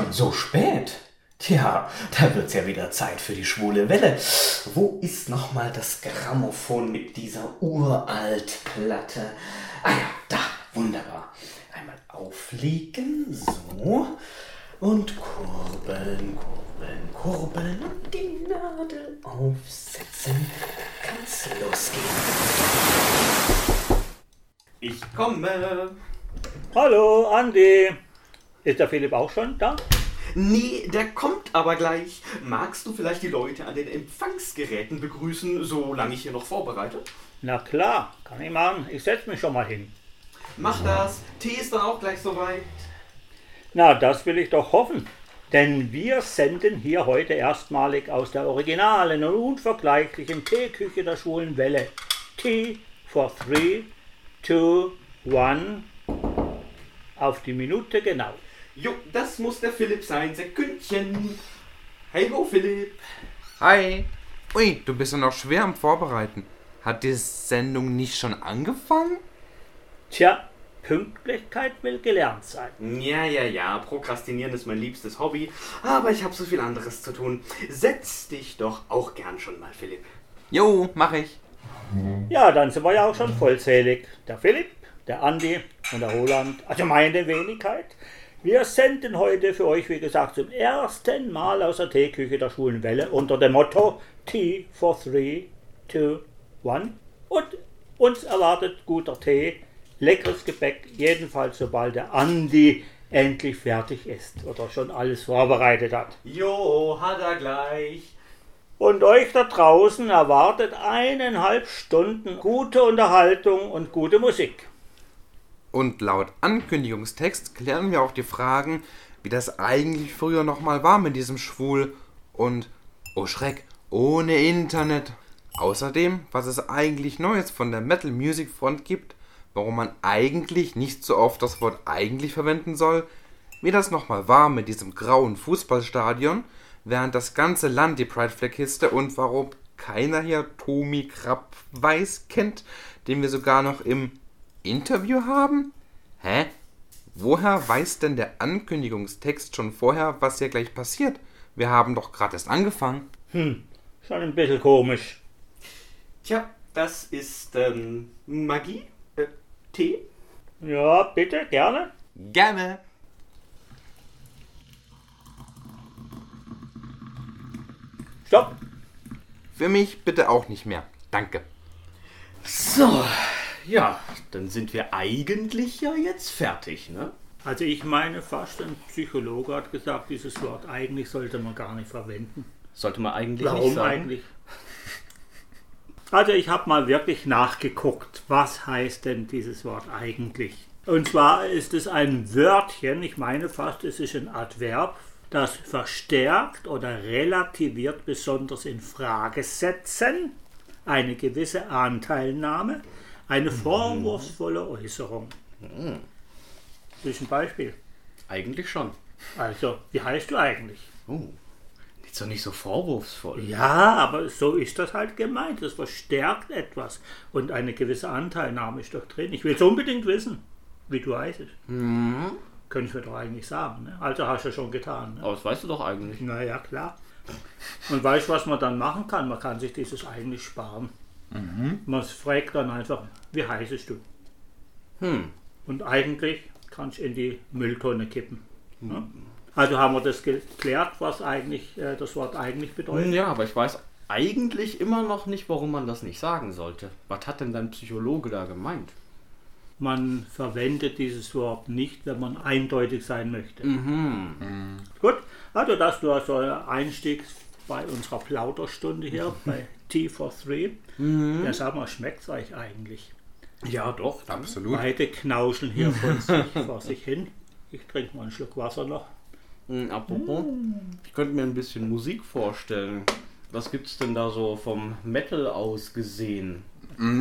Schon so spät? Tja, da wird's ja wieder Zeit für die schwule Welle. Wo ist nochmal das Grammophon mit dieser Uraltplatte? Ah ja, da, wunderbar. Einmal auflegen, so. Und kurbeln, kurbeln, kurbeln und die Nadel aufsetzen. Kann's losgehen. Ich komme. Hallo, Andi. Ist der Philipp auch schon da? Nee, der kommt aber gleich. Magst du vielleicht die Leute an den Empfangsgeräten begrüßen, solange ich hier noch vorbereite? Na klar, kann ich machen. Ich setze mich schon mal hin. Mach das. Tee ist dann auch gleich soweit. Na, das will ich doch hoffen. Denn wir senden hier heute erstmalig aus der originalen und unvergleichlichen Teeküche der schwulen Welle. Tea for three, two, one. Auf die Minute genau. Jo, das muss der Philipp sein. Sekündchen. Hey ho, Philipp. Hi. Ui, du bist ja noch schwer am Vorbereiten. Hat die Sendung nicht schon angefangen? Tja, Pünktlichkeit will gelernt sein. Ja, ja, ja. Prokrastinieren ist mein liebstes Hobby. Aber ich habe so viel anderes zu tun. Setz dich doch auch gern schon mal, Philipp. Jo, mach ich. Ja, dann sind wir ja auch schon vollzählig. Der Philipp, der Andi und der Roland, also meine Wenigkeit. Wir senden heute für euch, wie gesagt, zum ersten Mal aus der Teeküche der Schwulen Welle unter dem Motto Tea for three, two, one. Und uns erwartet guter Tee, leckeres Gebäck, jedenfalls sobald der Andi endlich fertig ist oder schon alles vorbereitet hat. Jo, hat er gleich. Und euch da draußen erwartet eineinhalb Stunden gute Unterhaltung und gute Musik. Und laut Ankündigungstext klären wir auch die Fragen, wie das eigentlich früher nochmal war mit diesem Schwul und, oh Schreck, ohne Internet. Außerdem, was es eigentlich Neues von der Metal Music Front gibt, warum man eigentlich nicht so oft das Wort eigentlich verwenden soll, wie das nochmal war mit diesem grauen Fußballstadion, während das ganze Land die Pride Flag hisste und warum keiner hier Tomi Krapp Weiß kennt, den wir sogar noch im Interview haben? Hä? Woher weiß denn der Ankündigungstext schon vorher, was hier gleich passiert? Wir haben doch gerade erst angefangen. Hm, schon ein bisschen komisch. Tja, das ist ähm, Magie. Äh, Tee. Ja, bitte, gerne. Gerne. Stopp. Für mich bitte auch nicht mehr. Danke. So, ja, dann sind wir eigentlich ja jetzt fertig, ne? Also ich meine fast, ein Psychologe hat gesagt, dieses Wort eigentlich sollte man gar nicht verwenden. Sollte man eigentlich Warum nicht sagen. eigentlich? Also ich habe mal wirklich nachgeguckt, was heißt denn dieses Wort eigentlich? Und zwar ist es ein Wörtchen, ich meine fast, es ist ein Adverb, das verstärkt oder relativiert besonders in Frage setzen, eine gewisse Anteilnahme, eine vorwurfsvolle Äußerung. Das ist ein Beispiel. Eigentlich schon. Also, wie heißt du eigentlich? Oh, ist doch nicht so vorwurfsvoll. Ja, aber so ist das halt gemeint. Das verstärkt etwas. Und eine gewisse Anteilnahme ist doch drin. Ich will es unbedingt wissen, wie du heißt. Mhm. Könnte ich mir doch eigentlich sagen. Ne? Also hast du ja schon getan. Ne? Aber das weißt du doch eigentlich. Naja, klar. Und weißt du, was man dann machen kann? Man kann sich dieses eigentlich sparen. Man fragt dann einfach, wie heißest du? Hm. Und eigentlich kannst du in die Mülltonne kippen. Ne? Also haben wir das geklärt, was eigentlich äh, das Wort eigentlich bedeutet. Ja, aber ich weiß eigentlich immer noch nicht, warum man das nicht sagen sollte. Was hat denn dein Psychologe da gemeint? Man verwendet dieses Wort nicht, wenn man eindeutig sein möchte. Mhm. Gut, also das nur so ein Einstieg bei unserer Plauderstunde hier bei Tea for Three. Ja, sag mal, schmeckt es euch eigentlich? Ja, doch. Absolut. Beide knauschen hier von sich, vor sich hin. Ich trinke mal einen Schluck Wasser noch. Mhm, apropos, ich könnte mir ein bisschen Musik vorstellen. Was gibt's denn da so vom Metal aus gesehen?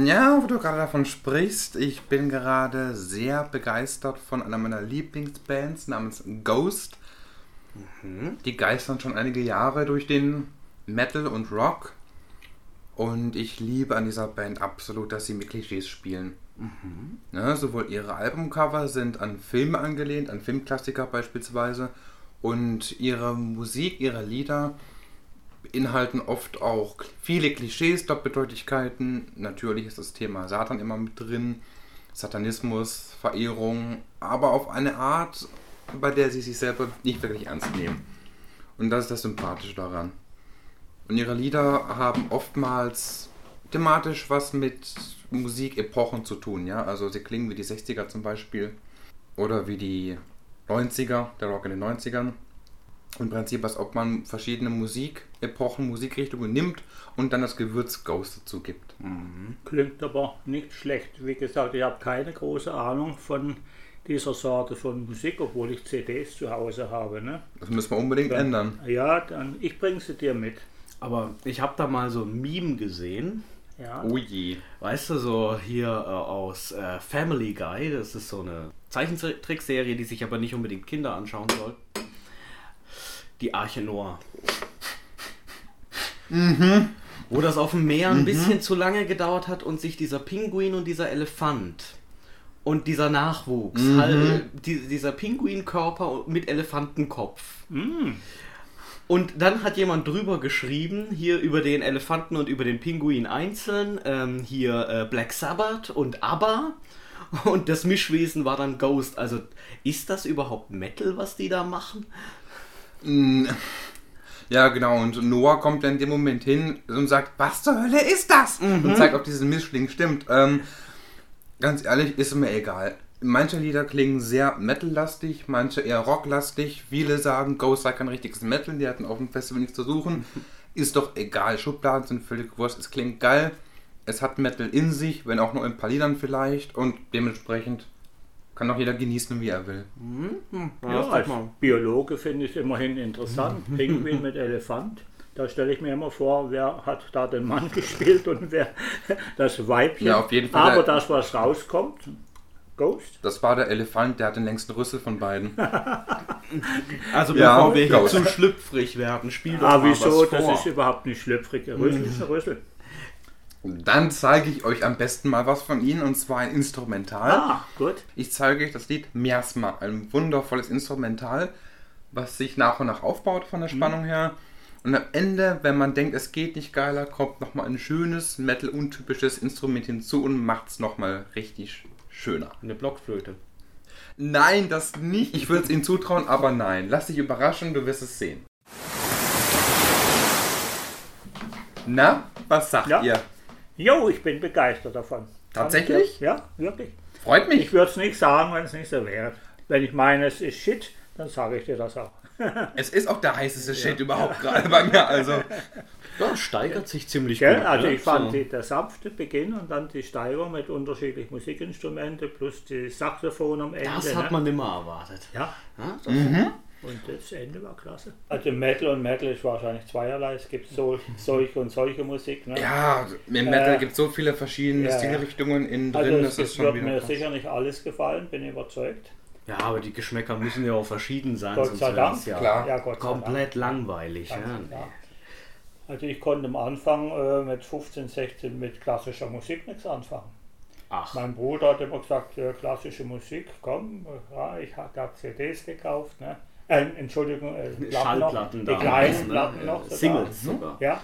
Ja, wo du gerade davon sprichst, ich bin gerade sehr begeistert von einer meiner Lieblingsbands namens Ghost. Die geistern schon einige Jahre durch den Metal und Rock. Und ich liebe an dieser Band absolut, dass sie mit Klischees spielen. Ne, sowohl ihre Albumcover sind an Filme angelehnt, an Filmklassiker beispielsweise. Und ihre Musik, ihre Lieder beinhalten oft auch viele Klischees, Doppeldeutigkeiten. Natürlich ist das Thema Satan immer mit drin, Satanismus, Verehrung, aber auf eine Art, bei der sie sich selber nicht wirklich ernst nehmen. Und das ist das Sympathische daran. Und ihre Lieder haben oftmals thematisch was mit Musikepochen zu tun, ja. Also sie klingen wie die 60er zum Beispiel oder wie die 90er, der Rock in den 90ern. Im Prinzip, als ob man verschiedene Musikepochen, Musikrichtungen nimmt und dann das Gewürz Ghost dazu gibt. Klingt aber nicht schlecht. Wie gesagt, ich habe keine große Ahnung von dieser Sorte von Musik, obwohl ich CDs zu Hause habe. Ne? Das müssen wir unbedingt Dann- ändern. Ja, dann ich bringe sie dir mit. Aber ich habe da mal so ein Meme gesehen. Ja. Oh je. Weißt du, so hier äh, aus äh, Family Guy, das ist so eine Zeichentrickserie, die sich aber nicht unbedingt Kinder anschauen soll. Die Arche Noah. Wo das auf dem Meer ein bisschen zu lange gedauert hat und sich dieser Pinguin und dieser Elefant und dieser Nachwuchs, halt, die, dieser Pinguinkörper mit Elefantenkopf. Und dann hat jemand drüber geschrieben, hier über den Elefanten und über den Pinguin einzeln, ähm, hier äh, Black Sabbath und ABBA. Und das Mischwesen war dann Ghost. Also ist das überhaupt Metal, was die da machen? Ja, genau. Und Noah kommt dann in dem Moment hin und sagt, was zur Hölle ist das? Und zeigt, ob dieses Mischling stimmt. Ähm, ganz ehrlich, ist mir egal. Manche Lieder klingen sehr metallastig, manche eher rocklastig. Viele sagen, Ghost sei kein richtiges Metal, die hatten auf dem Festival nichts zu suchen. Ist doch egal, Schubladen sind völlig wurscht. Es klingt geil, es hat Metal in sich, wenn auch nur in ein paar Liedern vielleicht. Und dementsprechend kann auch jeder genießen, wie er will. Ja, als Biologe finde ich es immerhin interessant. Pinguin mit Elefant. Da stelle ich mir immer vor, wer hat da den Mann gespielt und wer das Weibchen. Ja, auf jeden Fall Aber das, was rauskommt, Ghost. Das war der Elefant, der hat den längsten Rüssel von beiden. Also Ja, bevor wir hier zu schlüpfrig werden, spiel doch Ah, mal wieso? was Das vor. ist überhaupt nicht schlüpfrig. Ein Rüssel ist ein Rüssel. Dann zeige ich euch am besten mal was von ihnen und zwar ein Instrumental. Ah, gut. Ich zeige euch das Lied Miasma, ein wundervolles Instrumental, was sich nach und nach aufbaut von der Spannung her. Und am Ende, wenn man denkt, es geht nicht geiler, kommt nochmal ein schönes, metal-untypisches Instrument hinzu und macht es nochmal richtig schöner. Eine Blockflöte. Nein, das nicht. Ich würde es ihnen zutrauen, aber nein. Lass dich überraschen, du wirst es sehen. Na, was sagt Ja. ihr? Jo, ich bin begeistert davon. Tatsächlich? Ja, wirklich. Freut mich. Ich würde es nicht sagen, wenn es nicht so wäre. Wenn ich meine, es ist Shit, dann sage ich dir das auch. Es ist auch der heißeste Shit überhaupt gerade bei mir. Also, Ja, steigert sich ziemlich Gell? gut. Also ne? ich fand So. die, der sanfte Beginn und dann die Steigerung mit unterschiedlichen Musikinstrumenten plus die Saxophon am Ende. Das hat ne? man nimmer erwartet. Ja, Ja, das und das Ende war klasse. Also Metal und Metal ist wahrscheinlich zweierlei. Es gibt so, solche und solche Musik. Ne? ja, im Metal Äh, gibt es so viele verschiedene ja. Stilrichtungen innen also drin, es das ist schon wird mir krass. sicher nicht alles gefallen, bin überzeugt. Ja, aber die Geschmäcker müssen ja auch verschieden sein, Gott sei Dank. ja Klar. Ja, Gott sei Dank. komplett langweilig. Ja. Klar. Also ich konnte am Anfang äh, mit 15, 16 mit klassischer Musik nichts anfangen. Ach, Mein Bruder hat immer gesagt, äh, klassische Musik, komm, äh, ja, ich habe CDs gekauft, ne? Äh, Entschuldigung, äh, Platten Schallplatten noch, da. die kleinen Platten noch. sogar. Singles sogar. Ja.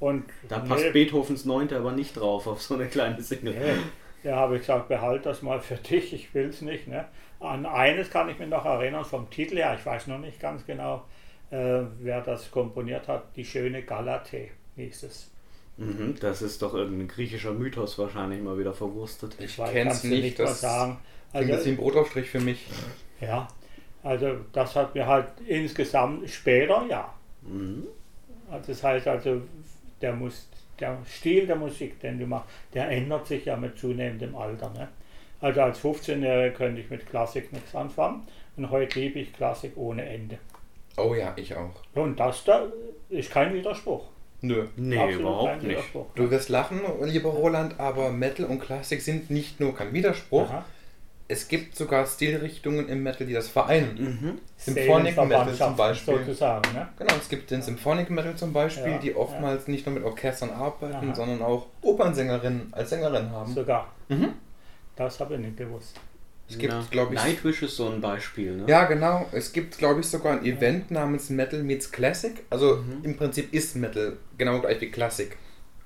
Und Da passt nee, Beethovens Neunte aber nicht drauf auf so eine kleine Single. nee, da habe ich gesagt, behalt das mal für dich, ich will es nicht. Ne? An eines kann ich mich noch erinnern vom Titel her, ich weiß noch nicht ganz genau, äh, wer das komponiert hat, die schöne Galatee hieß es. Mhm, das ist doch irgendein griechischer Mythos wahrscheinlich mal wieder verwurstet. Ich kenn's kannst du nicht, mal das sagen. Also, jetzt wie ein Brotaufstrich für mich. Ja, also das hat mir halt insgesamt später, ja. Also das heißt also, der, muss, der Stil der Musik, den du machst, der ändert sich ja mit zunehmendem Alter. Ne? Also als 15-Jähriger könnte ich mit Klassik nichts anfangen und heute liebe ich Klassik ohne Ende. Oh ja, ich auch. Und das da ist kein Widerspruch. Nö. Nee, Absolut überhaupt kein nicht. Widerspruch. Du wirst lachen, lieber Roland, aber Metal und Klassik sind nicht nur kein Widerspruch. Aha. Es gibt sogar Stilrichtungen im Metal, die das vereinen. Mhm. Symphonic Metal zum Beispiel. Sozusagen, ne? Genau, es gibt den Symphonic Metal zum Beispiel, Ja, die oftmals nicht nur mit Orchestern arbeiten, Aha. sondern auch Opernsängerinnen als Sängerin haben. Sogar. Mhm. Das habe ich nicht gewusst. Es gibt, Ja. glaube ich, Nightwish ist so ein Beispiel, ne? Ja, genau. Es gibt, glaube ich, sogar ein Event namens Metal Meets Classic. Also im Prinzip ist Metal genau gleich wie Klassik.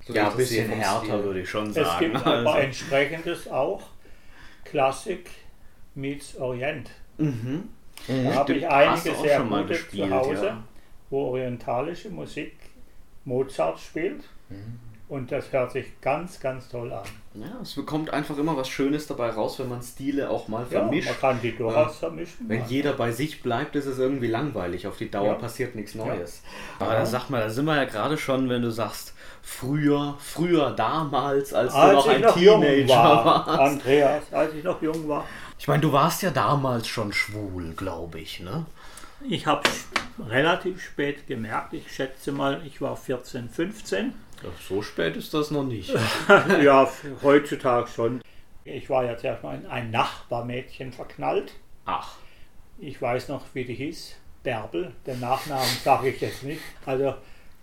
So Ja, ein bisschen härter, würde ich schon Es sagen. gibt aber Also, entsprechendes auch. Klassik meets Orient. mhm. Da habe ich einige sehr schon mal gute gespielt, zu Hause, ja. wo orientalische Musik Mozart spielt. Und das hört sich ganz, ganz toll an. Ja, es bekommt einfach immer was Schönes dabei raus, wenn man Stile auch mal Ja, vermischt. man kann die durchaus vermischen. Wenn jeder bei sich bleibt, ist es irgendwie langweilig. Auf die Dauer Ja. passiert nichts Neues. Aber da sag mal, da sind wir ja gerade schon, wenn du sagst, früher, früher, damals, als, du als noch ich ein noch Teenager war, warst. Andreas, als ich noch jung war. Ich meine, du warst ja damals schon schwul, glaube ich, ne? Ich habe relativ spät gemerkt, ich schätze mal, ich war 14, 15. Ja, So spät ist das noch nicht. ja, heutzutage schon. Ich war ja zuerst mal in ein Nachbarmädchen verknallt. Ach, Ich weiß noch, wie die hieß. Bärbel. Den Nachnamen sage ich jetzt nicht. Also,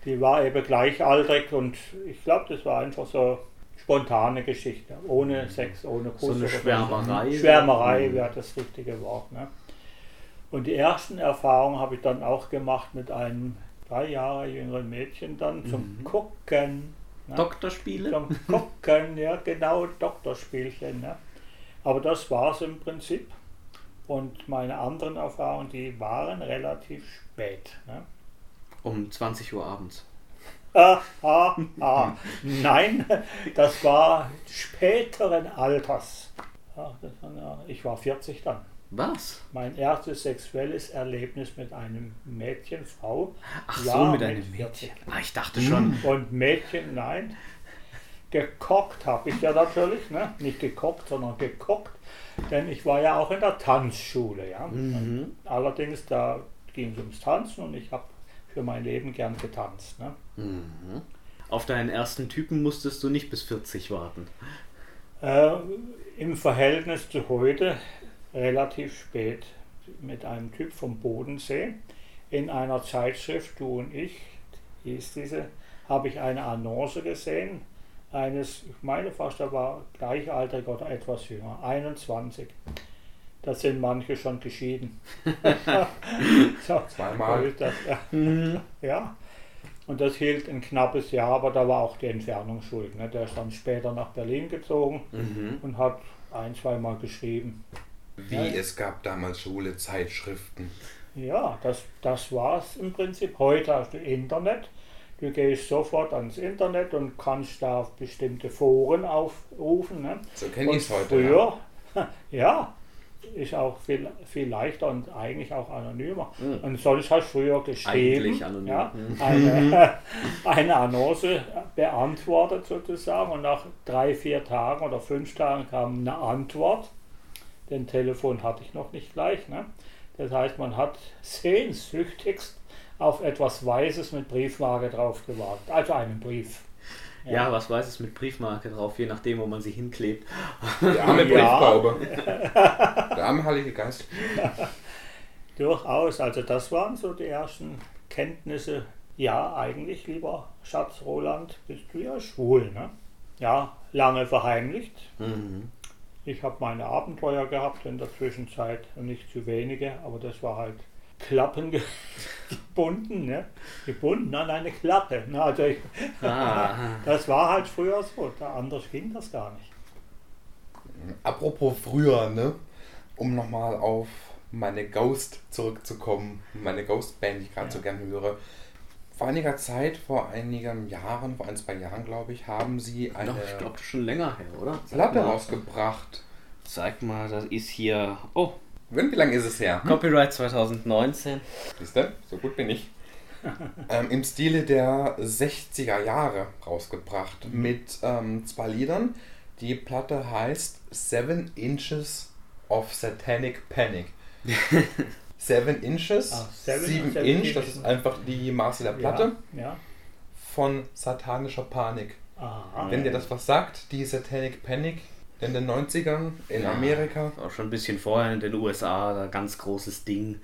die war eben gleichaltrig und ich glaube, das war einfach so spontane Geschichte. Ohne Sex, ohne Kuss. so eine Schwärmerei. Schwärmerei Mhm. wäre das richtige Wort. Ne? Und die ersten Erfahrungen habe ich dann auch gemacht mit einem drei Jahre jüngeren Mädchen dann zum Mhm. Gucken. Ne? Doktorspiele? Zum Gucken, ja genau, Doktorspielchen. Ne? Aber das war es im Prinzip. Und meine anderen Erfahrungen, die waren relativ spät. Ne? Um 20 Uhr abends. Ah, ah, ah. Nein, das war späteren Alters. Ich war 40 dann. Was? Mein erstes sexuelles Erlebnis mit einem Mädchen, Frau. Ach Ja, so, mit mit einem 40. Mädchen. Ah, ich dachte schon. Und Mädchen, nein. Gekockt habe ich ja natürlich, ne? nicht gekocht, sondern gekocht. Denn ich war ja auch in der Tanzschule. Ja? Mhm. Allerdings, da ging es ums Tanzen und ich habe für mein Leben gern getanzt. Ne? Mhm. Auf deinen ersten Typen musstest du nicht bis 40 warten. Äh, Im Verhältnis zu heute relativ spät mit einem Typ vom Bodensee in einer Zeitschrift, du und ich, hieß diese, habe ich eine Annonce gesehen, eines, ich meine fast, er war gleichaltrig oder etwas jünger, 21. Da sind manche schon geschieden. so, Zweimal. das, ja. ja. Und das hielt ein knappes Jahr, aber da war auch die Entfernung schuld. Ne? Der ist dann später nach Berlin gezogen Mhm. und hat ein, zweimal geschrieben. Wie es gab damals schwule Zeitschriften. Ja, das, das war es im Prinzip. Heute hast du Internet. Du gehst sofort ans Internet und kannst da auf bestimmte Foren aufrufen. Ne? So kenne ich es heute. Früher, ja, ist auch viel, viel leichter und eigentlich auch anonymer. Und sonst hast du früher geschrieben, Eigentlich anonym. Ja, Mhm. eine, eine Annonce beantwortet sozusagen und nach drei, vier Tagen oder fünf Tagen kam eine Antwort. Den Telefon hatte ich noch nicht gleich. Ne? Das heißt, man hat sehnsüchtigst auf etwas Weißes mit Briefmarke drauf gewartet. Also einen Brief. Ja. was weiß es mit Briefmarke drauf, je nachdem, wo man sie hinklebt. Der arme Ja. Brieftaube. Der arme Heilige Geist. Durchaus, also das waren so die ersten Kenntnisse. Ja, eigentlich, lieber Schatz Roland, bist du ja schwul, ne? Ja, lange verheimlicht. Mhm. Ich habe meine Abenteuer gehabt in der Zwischenzeit und nicht zu wenige, aber das war halt Klappen ge- gebunden, ne? Gebunden an eine Klappe. Ne? Also ich, Ah. das war halt früher so, da anders ging das gar nicht. Apropos früher, ne? Um nochmal auf meine Ghost zurückzukommen. Meine Ghost-Band, die ich gerade Ja. so gern höre. Vor einiger Zeit, vor einigen Jahren, vor ein, zwei Jahren, glaube ich, haben sie eine Doch, ich glaube, schon länger her, oder? Platte rausgebracht. Sag mal, das ist hier. Oh, Wie lange ist es her? Copyright 2019. Siehst du? So gut bin ich. ähm, Im Stile der 60er Jahre rausgebracht. Mit ähm, zwei Liedern. Die Platte heißt Seven Inches of Satanic Panic. Seven Inches, Ah, seven- 7 seven Inch, das ist einfach die Maße der Platte Ja, ja. von satanischer Panik. Aha. Wenn dir das was sagt, die Satanic Panic in den 90ern in Ja. Amerika. Auch schon ein bisschen vorher in den USA, da ganz großes Ding,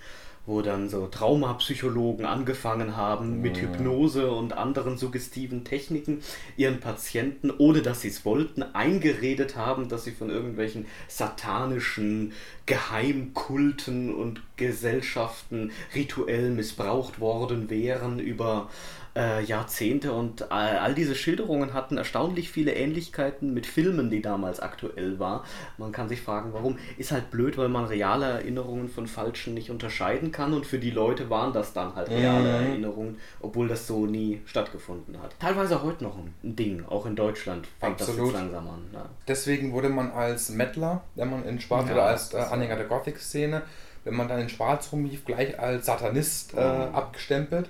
wo dann so Traumapsychologen angefangen haben, mit Hypnose und anderen suggestiven Techniken ihren Patienten, ohne dass sie es wollten, eingeredet haben, dass sie von irgendwelchen satanischen Geheimkulten und Gesellschaften rituell missbraucht worden wären über äh, Jahrzehnte und all, all diese Schilderungen hatten erstaunlich viele Ähnlichkeiten mit Filmen, die damals aktuell war. Man kann sich fragen, warum. Ist halt blöd, weil man reale Erinnerungen von falschen nicht unterscheiden kann und für die Leute waren das dann halt reale Erinnerungen, obwohl das so nie stattgefunden hat. Teilweise heute noch ein Ding, auch in Deutschland fängt das Absolut. jetzt langsam an. Ja. Deswegen wurde man als Mettler, wenn man in Schwarz Ja, oder als äh, das- Anhänger der Gothic-Szene, wenn man dann in Schwarz rumlief, gleich als Satanist äh, abgestempelt.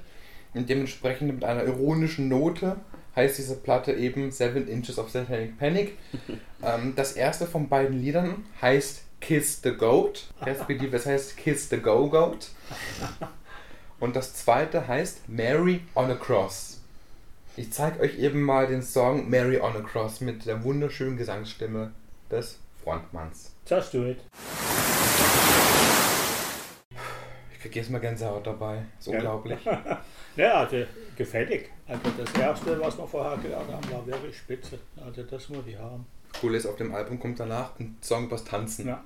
Und dementsprechend mit einer ironischen Note heißt diese Platte eben Seven Inches of Satanic Panic. ähm, das erste von beiden Liedern heißt Kiss the Goat, respektive es heißt Kiss the Go Goat. Und das zweite heißt Mary on a Cross. Ich zeige euch eben mal den Song Mary on a Cross mit der wunderschönen Gesangsstimme des Frontmanns. Just do it. Jetzt mal Gänsehaut dabei. Ist Ja. unglaublich. Ja, also gefällig. Also das erste, was wir vorher gehört haben, war wirklich spitze. Also das muss ich haben. Cool ist, auf dem Album kommt danach ein Song übers Tanzen. Ja.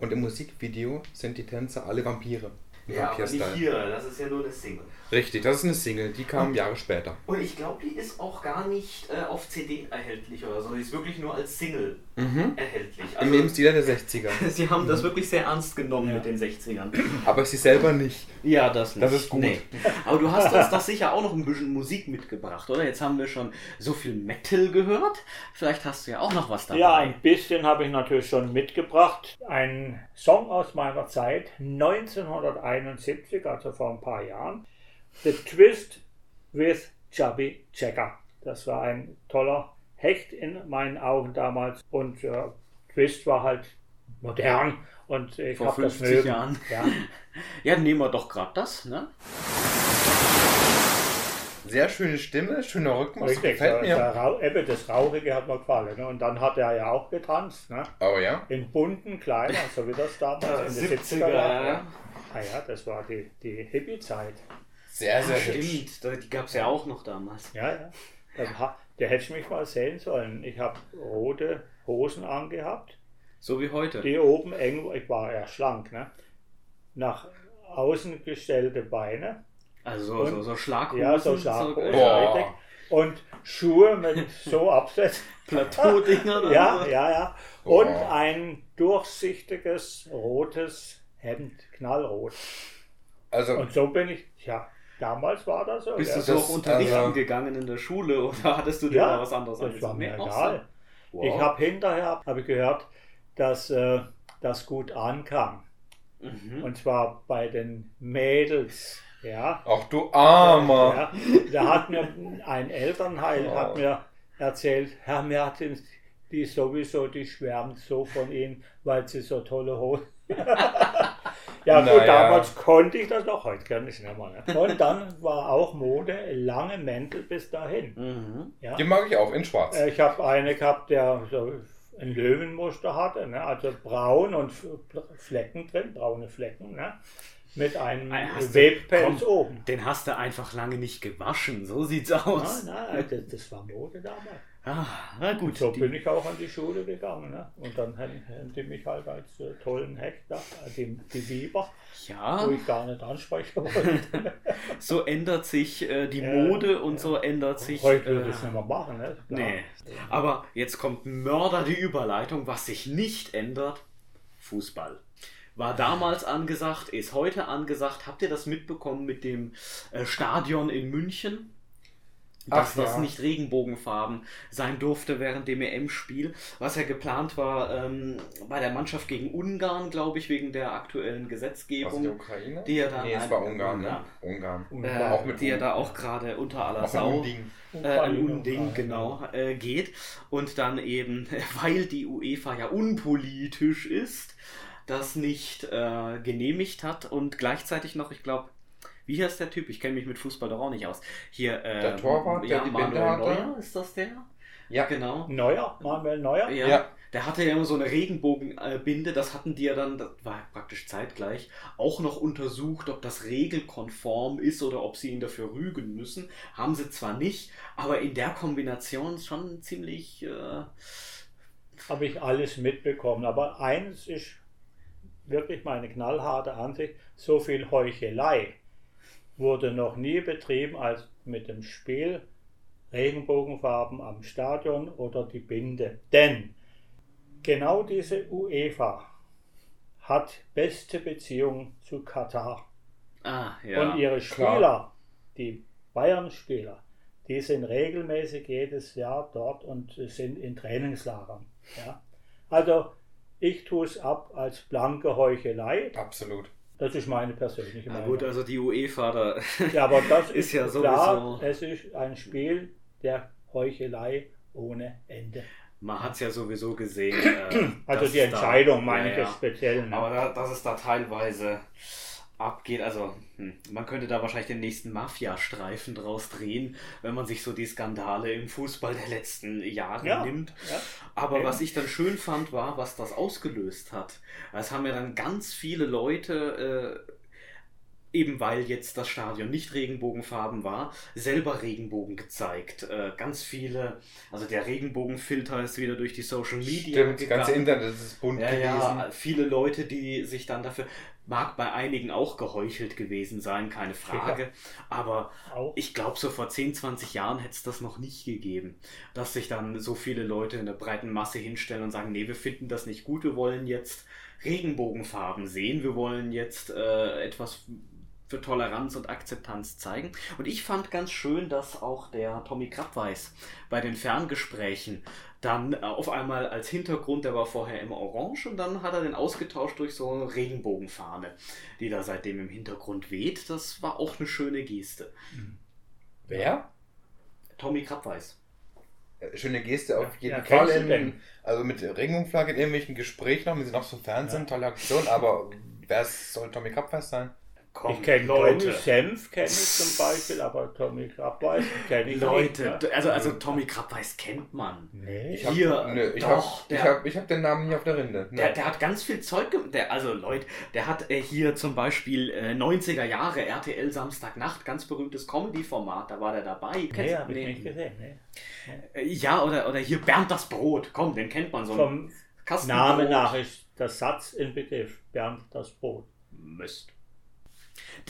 Und im Musikvideo sind die Tänzer alle Vampire. Ja, aber nicht hier, das ist ja nur eine Single. Richtig, das ist eine Single, die kam Jahre später. Und ich glaube, die ist auch gar nicht äh, auf CD erhältlich oder so. Die ist wirklich nur als Single Mhm. erhältlich. Im Lebensstil der 60er. sie haben das wirklich sehr ernst genommen Ja. mit den 60ern. Aber sie selber nicht. Ja, das nicht. Das ist gut. Aber du hast uns das sicher auch noch ein bisschen Musik mitgebracht, oder? Jetzt haben wir schon so viel Metal gehört. Vielleicht hast du ja auch noch was dabei. Ja, ein bisschen habe ich natürlich schon mitgebracht. Ein Song aus meiner Zeit, 1971, also vor ein paar Jahren. The Twist with Chubby Checker. Das war ein toller Hecht in meinen Augen damals. Und äh, Twist war halt modern. Und ich Vor habe das 50 mögen. Jahren. Ja. Ja, nehmen wir doch gerade das, ne? Sehr schöne Stimme, schöner Rhythmus, Richtig, gefällt der, mir. der Rau, eben das Rauchige hat mir gefallen. Ne? Und dann hat er ja auch getanzt. Ne? Oh ja. In bunten Kleidern, so wie das damals in den 70er 70er, war. ja. Ah ja, das war die, die Hippie-Zeit. Sehr, sehr hübsch. Stimmt, da- die gab es ja auch noch damals. Ja, ja. Ha- Der hätte ich mich mal sehen sollen. Ich habe rote Hosen angehabt, So wie heute. die oben eng, ich war ja schlank, ne? Nach außen gestellte Beine. Also so, Und- so Schlaghosen. Ja, so Schlaghosen. richtig. Und Schuhe mit so Absätzen. Plateaudinger. oder Ja, so. ja, ja. Und Oh. ein durchsichtiges rotes Hemd, knallrot. Also, Und so bin ich, ja, damals war das so. Bist ja. du so Das- auch unterrichten also- gegangen in der Schule oder hattest du dir ja, was anderes das war mir egal. so? Wow. Ich habe hinterher hab ich gehört, dass äh, das gut ankam. Mhm. Und zwar bei den Mädels. Ja, ach du Armer. ja. Da hat mir ein Elternteil Oh. hat mir erzählt, Herr Mertens, die sowieso, die schwärmt so von Ihnen, weil Sie so tolle Hosen. ja gut, Naja. damals konnte ich das noch, heute kann ich es nicht mehr. Ne? Und dann war auch Mode, lange Mäntel bis dahin. Mhm. Ja. Die mag ich auch in schwarz. Äh, Ich habe eine gehabt, der so ein Löwenmuster hatte, ne? also braun und Flecken drin, braune Flecken, ne? mit einem Webpelz oben. Den hast du einfach lange nicht gewaschen. So sieht's aus. Nein, nein, das, das war Mode damals. Ah, na gut. Und so bin ich auch an die Schule gegangen. Ne? Und dann haben die mich halt als äh, tollen Hektar, äh, die, die Weber, ja, wo ich gar nicht ansprechen wollte. so ändert sich äh, die Mode und so ändert sich. Heute würde äh, ich es nicht mehr machen. Ne? Klar. Nee. Aber jetzt kommt Mörder die Überleitung, was sich nicht ändert. Fußball. War damals angesagt, ist heute angesagt. Habt ihr das mitbekommen mit dem äh, Stadion in München? Dass Ach das ja. nicht Regenbogenfarben sein durfte während dem EM-Spiel, was ja geplant war ähm, bei der Mannschaft gegen Ungarn, glaube ich, wegen der aktuellen Was die Gesetzgebung, Ukraine? die ja dann nee, es war Ungarn, ne? Ungarn. Ungarn. äh, auch mit die ja da auch gerade unter aller Auch Sau Unding. äh, ein Unding, Ukraine. genau, äh, geht. Und dann eben, weil die UEFA ja unpolitisch ist, das nicht äh, genehmigt hat und gleichzeitig noch, ich glaube, wie heißt der Typ? Ich kenne mich mit Fußball doch auch nicht aus. Hier, äh, Der Torwart, der ja, die Binde Manuel hatte? Neuer, ist das der? Ja. genau. Neuer, Manuel Neuer. Ja. Ja. Der hatte ja immer so eine Regenbogenbinde, das hatten die ja dann, das war praktisch zeitgleich, auch noch untersucht, ob das regelkonform ist oder ob sie ihn dafür rügen müssen. Haben sie zwar nicht, aber in der Kombination schon ziemlich. Äh, habe ich alles mitbekommen. Aber eines ist wirklich meine knallharte Ansicht, so viel Heuchelei wurde noch nie betrieben als mit dem Spiel Regenbogenfarben am Stadion oder die Binde. Denn genau diese UEFA hat beste Beziehung zu Katar. ah, ja. Und ihre klar. Spieler, die Bayern-Spieler, die sind regelmäßig jedes Jahr dort und sind in Trainingslagern. Ja? Also ich tue es ab als blanke Heuchelei. Absolut. Das ist meine persönliche Na Meinung. gut, also die UEFA da. ja, aber das ist ist, ja klar, sowieso- es ist ein Spiel der Heuchelei ohne Ende. Man hat es ja sowieso gesehen. Äh, Also die da- Entscheidung meine ja, ich jetzt speziell. Ne? Aber da, dass es da teilweise abgeht, also hm, man könnte da wahrscheinlich den nächsten Mafia-Streifen draus drehen, wenn man sich so die Skandale im Fußball der letzten Jahre Ja, nimmt. ja. Aber Ja. was ich dann schön fand, war, was das ausgelöst hat. Es haben ja dann ganz viele Leute, äh, eben weil jetzt das Stadion nicht regenbogenfarben war, selber Regenbogen gezeigt. Äh, ganz viele, also der Regenbogenfilter ist wieder durch die Social Media Stimmt, das gegangen. ganze Internet ist bunt Ja, gewesen. ja, viele Leute, die sich dann dafür, mag bei einigen auch geheuchelt gewesen sein, keine Frage, aber Auch. ich glaube, so vor 10, 20 Jahren hätte es das noch nicht gegeben, dass sich dann so viele Leute in der breiten Masse hinstellen und sagen, nee, wir finden das nicht gut, wir wollen jetzt Regenbogenfarben sehen, wir wollen jetzt äh, etwas für Toleranz und Akzeptanz zeigen. Und ich fand ganz schön, dass auch der Tommy Krabweis bei den Ferngesprächen dann äh, auf einmal als Hintergrund, der war vorher immer orange und dann hat er den ausgetauscht durch so eine Regenbogenfahne, die da seitdem im Hintergrund weht. Das war auch eine schöne Geste. Wer? Tommy Krabweis. Äh, Schöne Geste auf jeden ja, Fall. In, also mit Regenbogenflagge in irgendwelchen Gesprächen noch, sind auch so Fernsehen, tolle Aktion, aber wer soll Tommy Krabweis sein? Komm, Ich kenne Leute. Tommy Senf, kenne ich zum Beispiel, aber Tommy Krabweis kenne ich Leute, nicht. ne? also, also Tommy Krabweis kennt man. Nee. Ich hab, Hier, nö, ich doch, hab, der- ich hab, ich hab den Namen nicht auf der Rinde. Der, der hat ganz viel Zeug gemacht. Der, also Leute, der hat äh, hier zum Beispiel äh, 90er Jahre RTL Samstagnacht, ganz berühmtes Comedy-Format, da war der dabei. Nee, Kennst- habe ich nee. nicht gesehen. Nee. Äh, Ja, oder, oder hier Bernd das Brot. Komm, den kennt man so. Vom Brot. nach ist der Satz in Begriff. Bernd das Brot. Mist.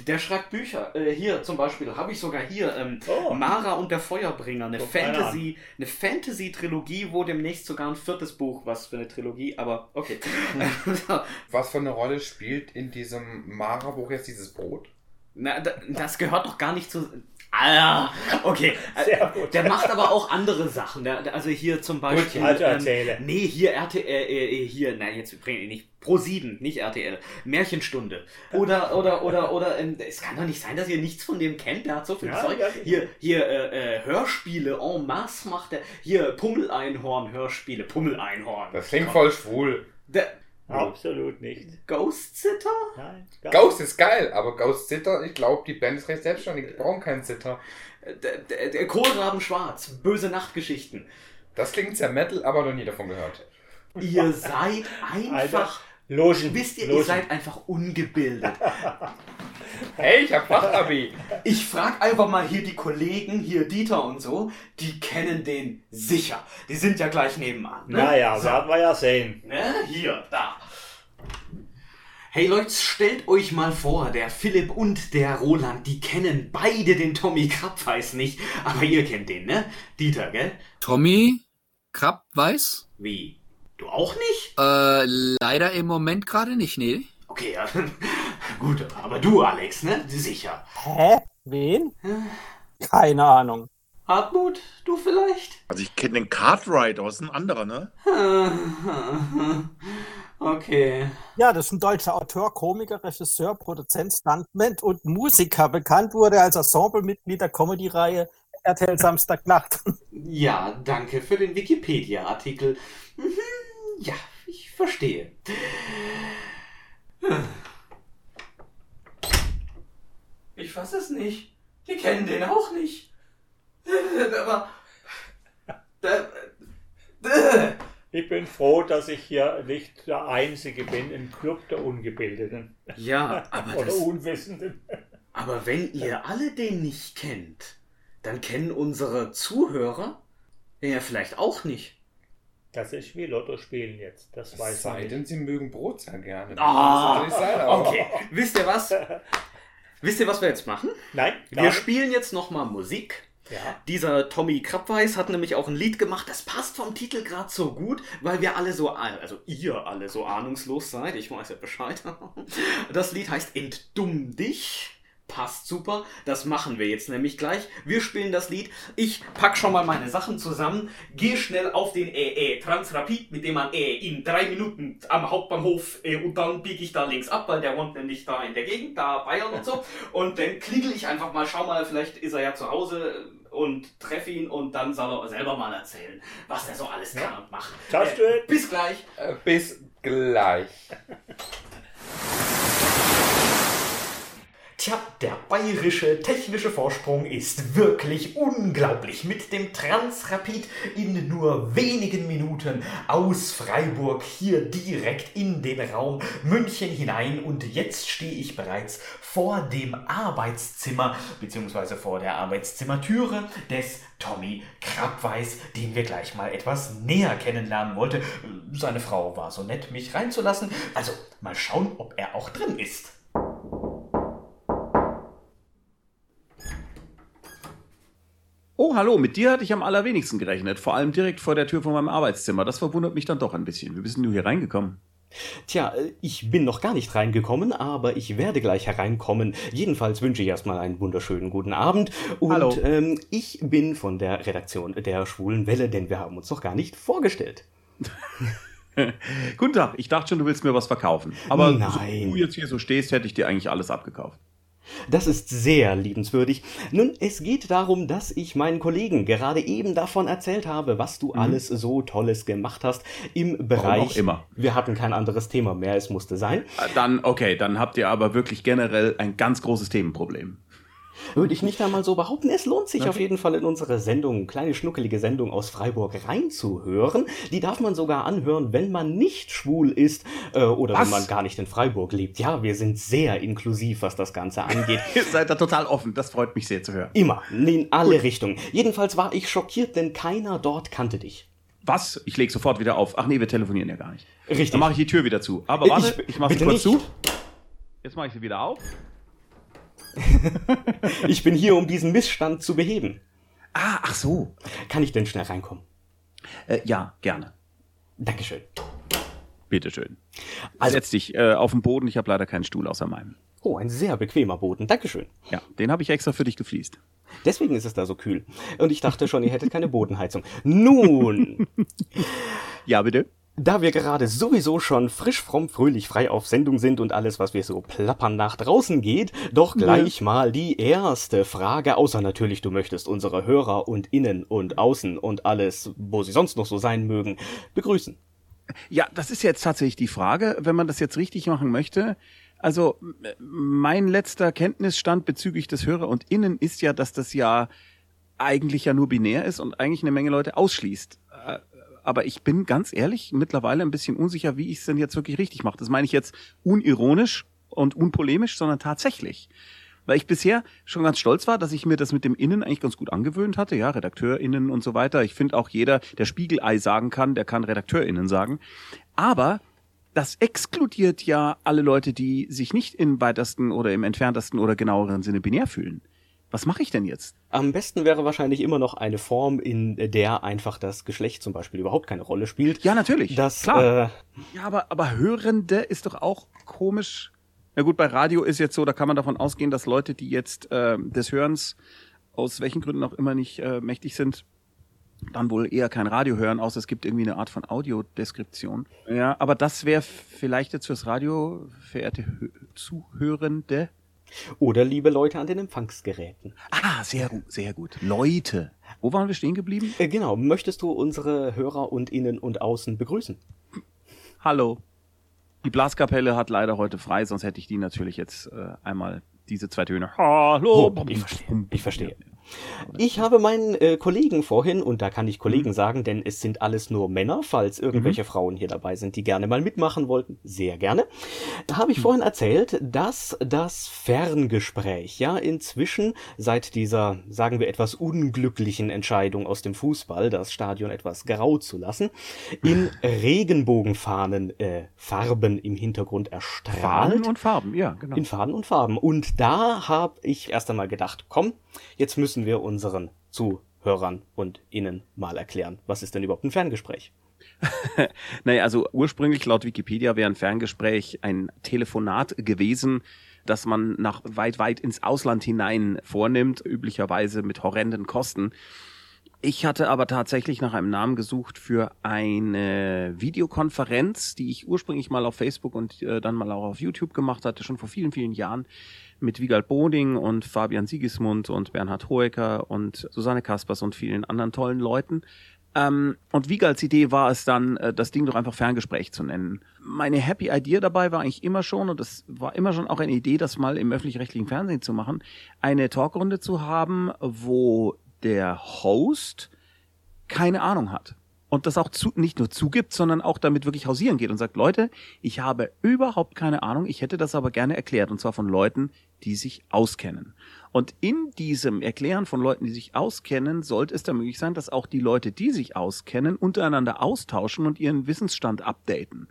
Der schreibt Bücher. Äh, hier zum Beispiel habe ich sogar hier ähm, Oh. Mara und der Feuerbringer, eine Fantasy, eine Fantasy-Trilogie, wo demnächst sogar ein viertes Buch, was für eine Trilogie, aber okay. Was für eine Rolle spielt in diesem Mara-Buch jetzt dieses Brot? Na, da- das gehört doch gar nicht zu. Ah, okay. Sehr gut. Der macht aber auch andere Sachen. Der, also hier zum Beispiel. ähm, also erzähle. nee, hier RTL, äh, äh, hier, na jetzt bringe ich nicht. Pro 7, nicht RTL. Märchenstunde. Oder, oder, oder, oder, ähm, es kann doch nicht sein, dass ihr nichts von dem kennt. Der hat so viel Ja, Zeug. ja, ja. Hier, hier, äh, äh, Hörspiele en masse macht er. Hier, Pummeleinhorn-Hörspiele. Pummeleinhorn. Das klingt voll schwul. Der Absolut nicht. Ghost Sitter? Nein, Ghost ist geil, aber Ghost Zitter, ich glaube, die Band ist recht selbstständig, die brauchen keinen Zitter. Der, der, der Kohlraben Schwarz. Böse Nachtgeschichten. Das klingt sehr Metal, aber noch nie davon gehört. Ihr seid Alter, einfach. Logen. Wisst ihr, ihr Logen. seid einfach ungebildet. Hey, ich hab Fachabi. Ich frag einfach mal hier die Kollegen, hier Dieter und so, die kennen den sicher. Die sind ja gleich nebenan. Ne? Naja, so, werden wir ja sehen. ne? Hier, da. Hey Leute, stellt euch mal vor, der Philipp und der Roland, die kennen beide den Tommy Krabweis nicht, aber ihr kennt den, ne? Dieter, gell? Tommy Krapp weiß? Wie? Du auch nicht? Äh, leider im Moment gerade nicht, nee. Okay, ja. Gut, aber du, Alex, ne? Sicher. Hä? Wen? Keine Ahnung. Hartmut, du vielleicht? Also ich kenne den Cartwright, ist ein anderer, ne? Okay. Ja, das ist ein deutscher Autor, Komiker, Regisseur, Produzent, Stuntman und Musiker. Bekannt wurde er als Ensemblemitglied der Comedy-Reihe RTL Samstagnacht. Ja, danke für den Wikipedia-Artikel. Mhm, ja, ich verstehe. Ich fasse es nicht. Die kennen den auch nicht. Aber. Ich bin froh, dass ich hier nicht der Einzige bin im Club der Ungebildeten Ja, aber, oder das, Unwissenden. aber wenn ihr alle den nicht kennt, dann kennen unsere Zuhörer den ja vielleicht auch nicht. Das ist wie Lotto spielen jetzt. Das weiß Es man sei nicht. denn, sie mögen Brot sehr gerne. Ah, sein, aber- Okay, wisst ihr was? Wisst ihr, was wir jetzt machen? Nein, Wir nicht. spielen jetzt nochmal Musik. Ja. Dieser Tommy Krabweis hat nämlich auch ein Lied gemacht, das passt vom Titel gerade so gut, weil wir alle so, also ihr alle so ahnungslos seid, ich weiß ja Bescheid. Das Lied heißt Entdumm dich. Passt super, das machen wir jetzt nämlich gleich. Wir spielen das Lied. Ich pack schon mal meine Sachen zusammen, gehe schnell auf den äh, äh, Transrapid, mit dem man äh, in drei Minuten am Hauptbahnhof äh, und dann biege ich da links ab, weil der wohnt nämlich da in der Gegend, da Bayern und so. Und dann klingel ich einfach mal, schau mal, vielleicht ist er ja zu Hause und treffe ihn und dann soll er selber mal erzählen, was er so alles kann und macht. Äh, it. bis gleich. Äh, Bis gleich. Tja, der bayerische technische Vorsprung ist wirklich unglaublich. Mit dem Transrapid in nur wenigen Minuten aus Freiburg hier direkt in den Raum München hinein und jetzt stehe ich bereits vor dem Arbeitszimmer bzw. vor der Arbeitszimmertüre des Tommy Krabweis, den wir gleich mal etwas näher kennenlernen wollte. Seine Frau war so nett, mich reinzulassen. Also mal schauen, ob er auch drin ist. Oh, hallo, mit dir hatte ich am allerwenigsten gerechnet. Vor allem direkt vor der Tür von meinem Arbeitszimmer. Das verwundert mich dann doch ein bisschen. Wie bist denn du hier reingekommen? Tja, ich bin noch gar nicht reingekommen, aber ich werde gleich hereinkommen. Jedenfalls wünsche ich erstmal einen wunderschönen guten Abend. Und Hallo. Ähm, ich bin von der Redaktion der Schwulen Welle, denn wir haben uns noch gar nicht vorgestellt. Guten Tag, ich dachte schon, du willst mir was verkaufen. Aber so Nein. wie du jetzt hier so stehst, hätte ich dir eigentlich alles abgekauft. Das ist sehr liebenswürdig. Nun, es geht darum, dass ich meinen Kollegen gerade eben davon erzählt habe, was du alles so Tolles gemacht hast im Bereich. Mhm. auch immer. Wir hatten kein anderes Thema mehr, es musste sein. Dann, okay, dann habt ihr aber wirklich generell ein ganz großes Themenproblem. Würde ich nicht einmal so behaupten. Es lohnt sich auf jeden Fall in unsere Sendung, kleine schnuckelige Sendung aus Freiburg reinzuhören. Die darf man sogar anhören, wenn man nicht schwul ist äh, oder Was? wenn man gar nicht in Freiburg lebt. Ja, wir sind sehr inklusiv, was das Ganze angeht. Ihr seid da total offen. Das freut mich sehr zu hören. Immer, in alle Richtungen. Jedenfalls war ich schockiert, denn keiner dort kannte dich. Was? Ich leg sofort wieder auf. Ach nee, wir telefonieren ja gar nicht. Richtig. Dann mache ich die Tür wieder zu. Aber warte, ich, Ich- mache sie kurz nicht. zu. Jetzt mache ich sie wieder auf. Ich bin hier, um diesen Missstand zu beheben. Ah, ach so. Kann ich denn schnell reinkommen? Äh, ja, gerne. Dankeschön. Bitteschön. Also- Setz dich äh, auf den Boden. Ich habe leider keinen Stuhl außer meinem. Oh, ein sehr bequemer Boden. Dankeschön. Ja, den habe ich extra für dich gefliest. Deswegen ist es da so kühl. Und ich dachte schon, ihr hättet keine Bodenheizung. Nun, Ja, bitte. Da wir gerade sowieso schon frisch, fromm, fröhlich, frei auf Sendung sind und alles, was wir so plappern, nach draußen geht, doch gleich mal die erste Frage, außer natürlich, du möchtest unsere Hörer und innen und außen und alles, wo sie sonst noch so sein mögen, begrüßen. Ja, das ist jetzt tatsächlich die Frage, wenn man das jetzt richtig machen möchte. Also mein letzter Kenntnisstand bezüglich des Hörer und Innen ist ja, dass das ja eigentlich ja nur binär ist und eigentlich eine Menge Leute ausschließt. Aber ich bin ganz ehrlich mittlerweile ein bisschen unsicher, wie ich es denn jetzt wirklich richtig mache. Das meine ich jetzt unironisch und unpolemisch, sondern tatsächlich. Weil ich bisher schon ganz stolz war, dass ich mir das mit dem Innen eigentlich ganz gut angewöhnt hatte. Ja, RedakteurInnen und so weiter. Ich finde auch jeder, der Spiegelei sagen kann, der kann RedakteurInnen sagen. Aber das exkludiert ja alle Leute, die sich nicht im weitesten oder im entferntesten oder genaueren Sinne binär fühlen. Was mache ich denn jetzt? Am besten wäre wahrscheinlich immer noch eine Form, in der einfach das Geschlecht zum Beispiel überhaupt keine Rolle spielt. Ja, natürlich. Das, Klar. Äh, Ja, aber, aber Hörende ist doch auch komisch. Na gut, bei Radio ist jetzt so, da kann man davon ausgehen, dass Leute, die jetzt äh, des Hörens aus welchen Gründen auch immer nicht äh, mächtig sind, dann wohl eher kein Radio hören, außer es gibt irgendwie eine Art von Audiodeskription. Ja, aber das wäre vielleicht jetzt fürs Radio, verehrte Hö Zuhörende. Oder liebe Leute an den Empfangsgeräten. Ah, sehr gut, sehr gut. Leute. Wo waren wir stehen geblieben? Äh, genau, möchtest du unsere Hörer und innen und außen begrüßen? Hallo. Die Blaskapelle hat leider heute frei, sonst hätte ich die natürlich jetzt äh, einmal diese zwei Töne. Hallo. Oh, ich verstehe, ich verstehe. Ich habe meinen äh, Kollegen vorhin, und da kann ich Kollegen Mhm. sagen, denn es sind alles nur Männer, falls irgendwelche Frauen hier dabei sind, die gerne mal mitmachen wollten, sehr gerne, da habe ich Mhm. vorhin erzählt, dass das Ferngespräch ja inzwischen seit dieser, sagen wir, etwas unglücklichen Entscheidung aus dem Fußball, das Stadion etwas grau zu lassen, in Regenbogenfahnen äh, Farben im Hintergrund erstrahlt. Farben und Farben, ja, genau. In Farben und Farben. Und da habe ich erst einmal gedacht, komm, jetzt müssen wir unseren Zuhörern und Innen mal erklären, was ist denn überhaupt ein Ferngespräch? Naja, also ursprünglich laut Wikipedia wäre ein Ferngespräch ein Telefonat gewesen, das man nach weit, weit ins Ausland hinein vornimmt, üblicherweise mit horrenden Kosten. Ich hatte aber tatsächlich nach einem Namen gesucht für eine Videokonferenz, die ich ursprünglich mal auf Facebook und äh, dann mal auch auf YouTube gemacht hatte, schon vor vielen, vielen Jahren mit Wiegald Boding und Fabian Siegesmund und Bernhard Hoeker und Susanne Kaspers und vielen anderen tollen Leuten. Ähm, und Wiegalds Idee war es dann, äh, das Ding doch einfach Ferngespräch zu nennen. Meine Happy Idea dabei war eigentlich immer schon, und das war immer schon auch eine Idee, das mal im öffentlich-rechtlichen Fernsehen zu machen, eine Talkrunde zu haben, wo der Host keine Ahnung hat. Und das auch zu, nicht nur zugibt, sondern auch damit wirklich hausieren geht und sagt, Leute, ich habe überhaupt keine Ahnung, ich hätte das aber gerne erklärt, und zwar von Leuten, die sich auskennen. Und in diesem Erklären von Leuten, die sich auskennen, sollte es dann möglich sein, dass auch die Leute, die sich auskennen, untereinander austauschen und ihren Wissensstand updaten.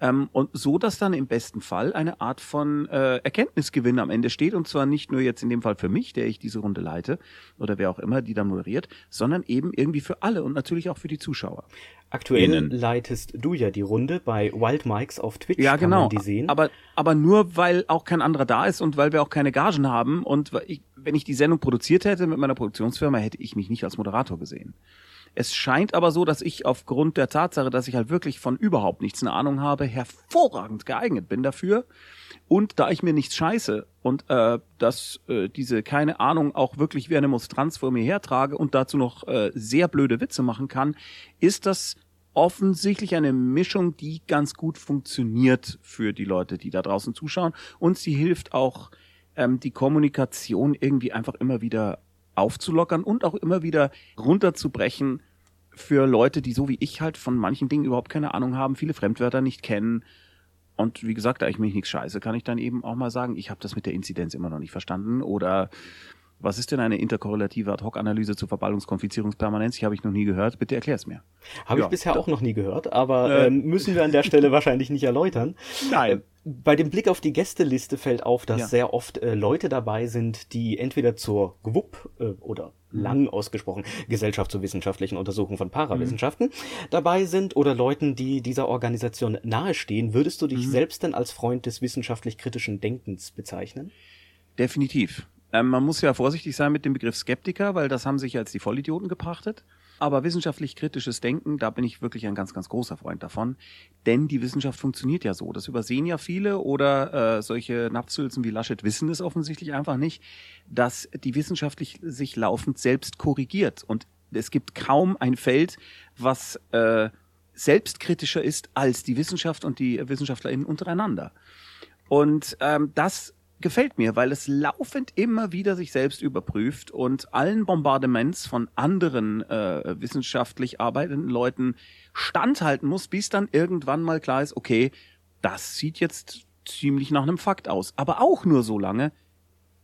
Ähm, und so, dass dann im besten Fall eine Art von äh, Erkenntnisgewinn am Ende steht. Und zwar nicht nur jetzt in dem Fall für mich, der ich diese Runde leite, oder wer auch immer die da moderiert, sondern eben irgendwie für alle und natürlich auch für die Zuschauer. Aktuell Innen. leitest du ja die Runde bei Wild Mikes auf Twitch. Ja, kann genau. Man die sehen. Aber, aber nur, weil auch kein anderer da ist und weil wir auch keine Gagen haben. Und weil ich, wenn ich die Sendung produziert hätte mit meiner Produktionsfirma, hätte ich mich nicht als Moderator gesehen. Es scheint aber so, dass ich aufgrund der Tatsache, dass ich halt wirklich von überhaupt nichts eine Ahnung habe, hervorragend geeignet bin dafür. Und da ich mir nichts scheiße und äh, dass äh, diese keine Ahnung auch wirklich wie eine Monstranz vor mir hertrage und dazu noch äh, sehr blöde Witze machen kann, ist das offensichtlich eine Mischung, die ganz gut funktioniert für die Leute, die da draußen zuschauen. Und sie hilft auch, ähm, die Kommunikation irgendwie einfach immer wieder aufzulockern und auch immer wieder runterzubrechen für Leute, die so wie ich halt von manchen Dingen überhaupt keine Ahnung haben, viele Fremdwörter nicht kennen. Und wie gesagt, da ich mich nichts scheiße, kann ich dann eben auch mal sagen, ich habe das mit der Inzidenz immer noch nicht verstanden oder was ist denn eine interkorrelative Ad-Hoc-Analyse zur Verballungskonfizierungspermanenz? Die habe ich noch nie gehört. Bitte erklär's mir. Habe ich Ja, bisher da- auch noch nie gehört, aber Äh. ähm, müssen wir an der Stelle wahrscheinlich nicht erläutern. Nein. Bei dem Blick auf die Gästeliste fällt auf, dass Ja. sehr oft äh, Leute dabei sind, die entweder zur GWUP äh, oder Mhm. lang ausgesprochen Gesellschaft zur wissenschaftlichen Untersuchung von Mhm. Parawissenschaften dabei sind oder Leuten, die dieser Organisation nahestehen. Würdest du Mhm. dich selbst denn als Freund des wissenschaftlich-kritischen Denkens bezeichnen? Definitiv. Ähm, man muss ja vorsichtig sein mit dem Begriff Skeptiker, weil das haben sich als die Vollidioten gepachtet. Aber wissenschaftlich kritisches Denken, da bin ich wirklich ein ganz, ganz großer Freund davon. Denn die Wissenschaft funktioniert ja so. Das übersehen ja viele oder äh, solche Napfsülzen wie Laschet wissen es offensichtlich einfach nicht, dass die wissenschaftlich sich laufend selbst korrigiert. Und es gibt kaum ein Feld, was äh, selbstkritischer ist als die Wissenschaft und die WissenschaftlerInnen untereinander. Und ähm, das gefällt mir, weil es laufend immer wieder sich selbst überprüft und allen Bombardements von anderen äh, wissenschaftlich arbeitenden Leuten standhalten muss, bis dann irgendwann mal klar ist, okay, das sieht jetzt ziemlich nach einem Fakt aus. Aber auch nur so lange,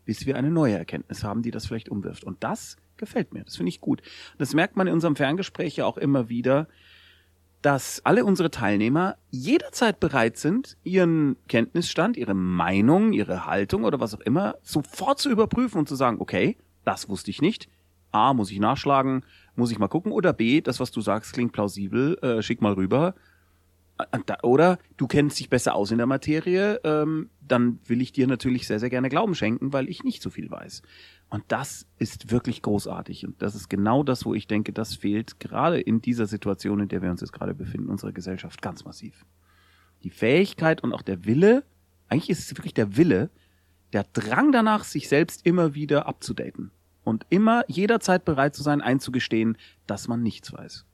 bis wir eine neue Erkenntnis haben, die das vielleicht umwirft. Und das gefällt mir. Das finde ich gut. Das merkt man in unserem Ferngespräch ja auch immer wieder, dass alle unsere Teilnehmer jederzeit bereit sind, ihren Kenntnisstand, ihre Meinung, ihre Haltung oder was auch immer sofort zu überprüfen und zu sagen, okay, das wusste ich nicht. A, muss ich nachschlagen, muss ich mal gucken. Oder B, das, was du sagst, klingt plausibel, äh, schick mal rüber. Äh, Oder du kennst dich besser aus in der Materie, ähm, dann will ich dir natürlich sehr, sehr gerne Glauben schenken, weil ich nicht so viel weiß. Und das ist wirklich großartig. Und das ist genau das, wo ich denke, das fehlt gerade in dieser Situation, in der wir uns jetzt gerade befinden, unserer Gesellschaft ganz massiv. Die Fähigkeit und auch der Wille, eigentlich ist es wirklich der Wille, der Drang danach, sich selbst immer wieder abzudaten. Und immer jederzeit bereit zu sein, einzugestehen, dass man nichts weiß.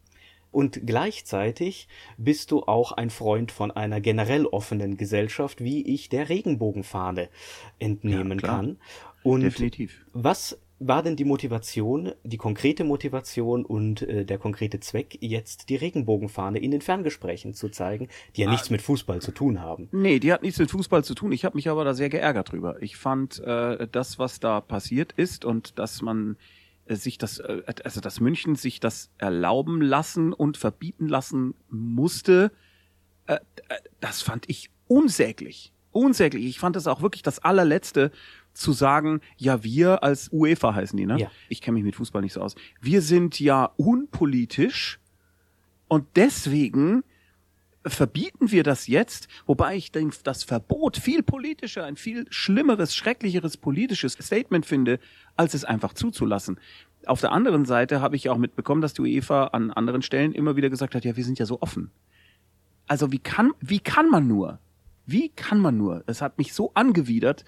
Und gleichzeitig bist du auch ein Freund von einer generell offenen Gesellschaft, wie ich der Regenbogenfahne entnehmen Ja, kann. Und Definitiv. was war denn die Motivation, die konkrete Motivation und äh, der konkrete Zweck, jetzt die Regenbogenfahne in den Ferngesprächen zu zeigen, die ja nichts mit Fußball zu tun haben? Nee, die hat nichts mit Fußball zu tun. Ich habe mich aber da sehr geärgert drüber. Ich fand äh, das, was da passiert ist und dass man äh, sich das, äh, also dass München sich das erlauben lassen und verbieten lassen musste, äh, äh, das fand ich unsäglich. Unsäglich. Ich fand das auch wirklich das allerletzte, zu sagen, ja, wir als UEFA heißen die, ne? Ja. Ich kenne mich mit Fußball nicht so aus. Wir sind ja unpolitisch und deswegen verbieten wir das jetzt, wobei ich den, das Verbot viel politischer, ein viel schlimmeres, schrecklicheres politisches Statement finde, als es einfach zuzulassen. Auf der anderen Seite habe ich auch mitbekommen, dass die UEFA an anderen Stellen immer wieder gesagt hat, ja, wir sind ja so offen. Also wie kann, wie kann man nur? Wie kann man nur? Es hat mich so angewidert,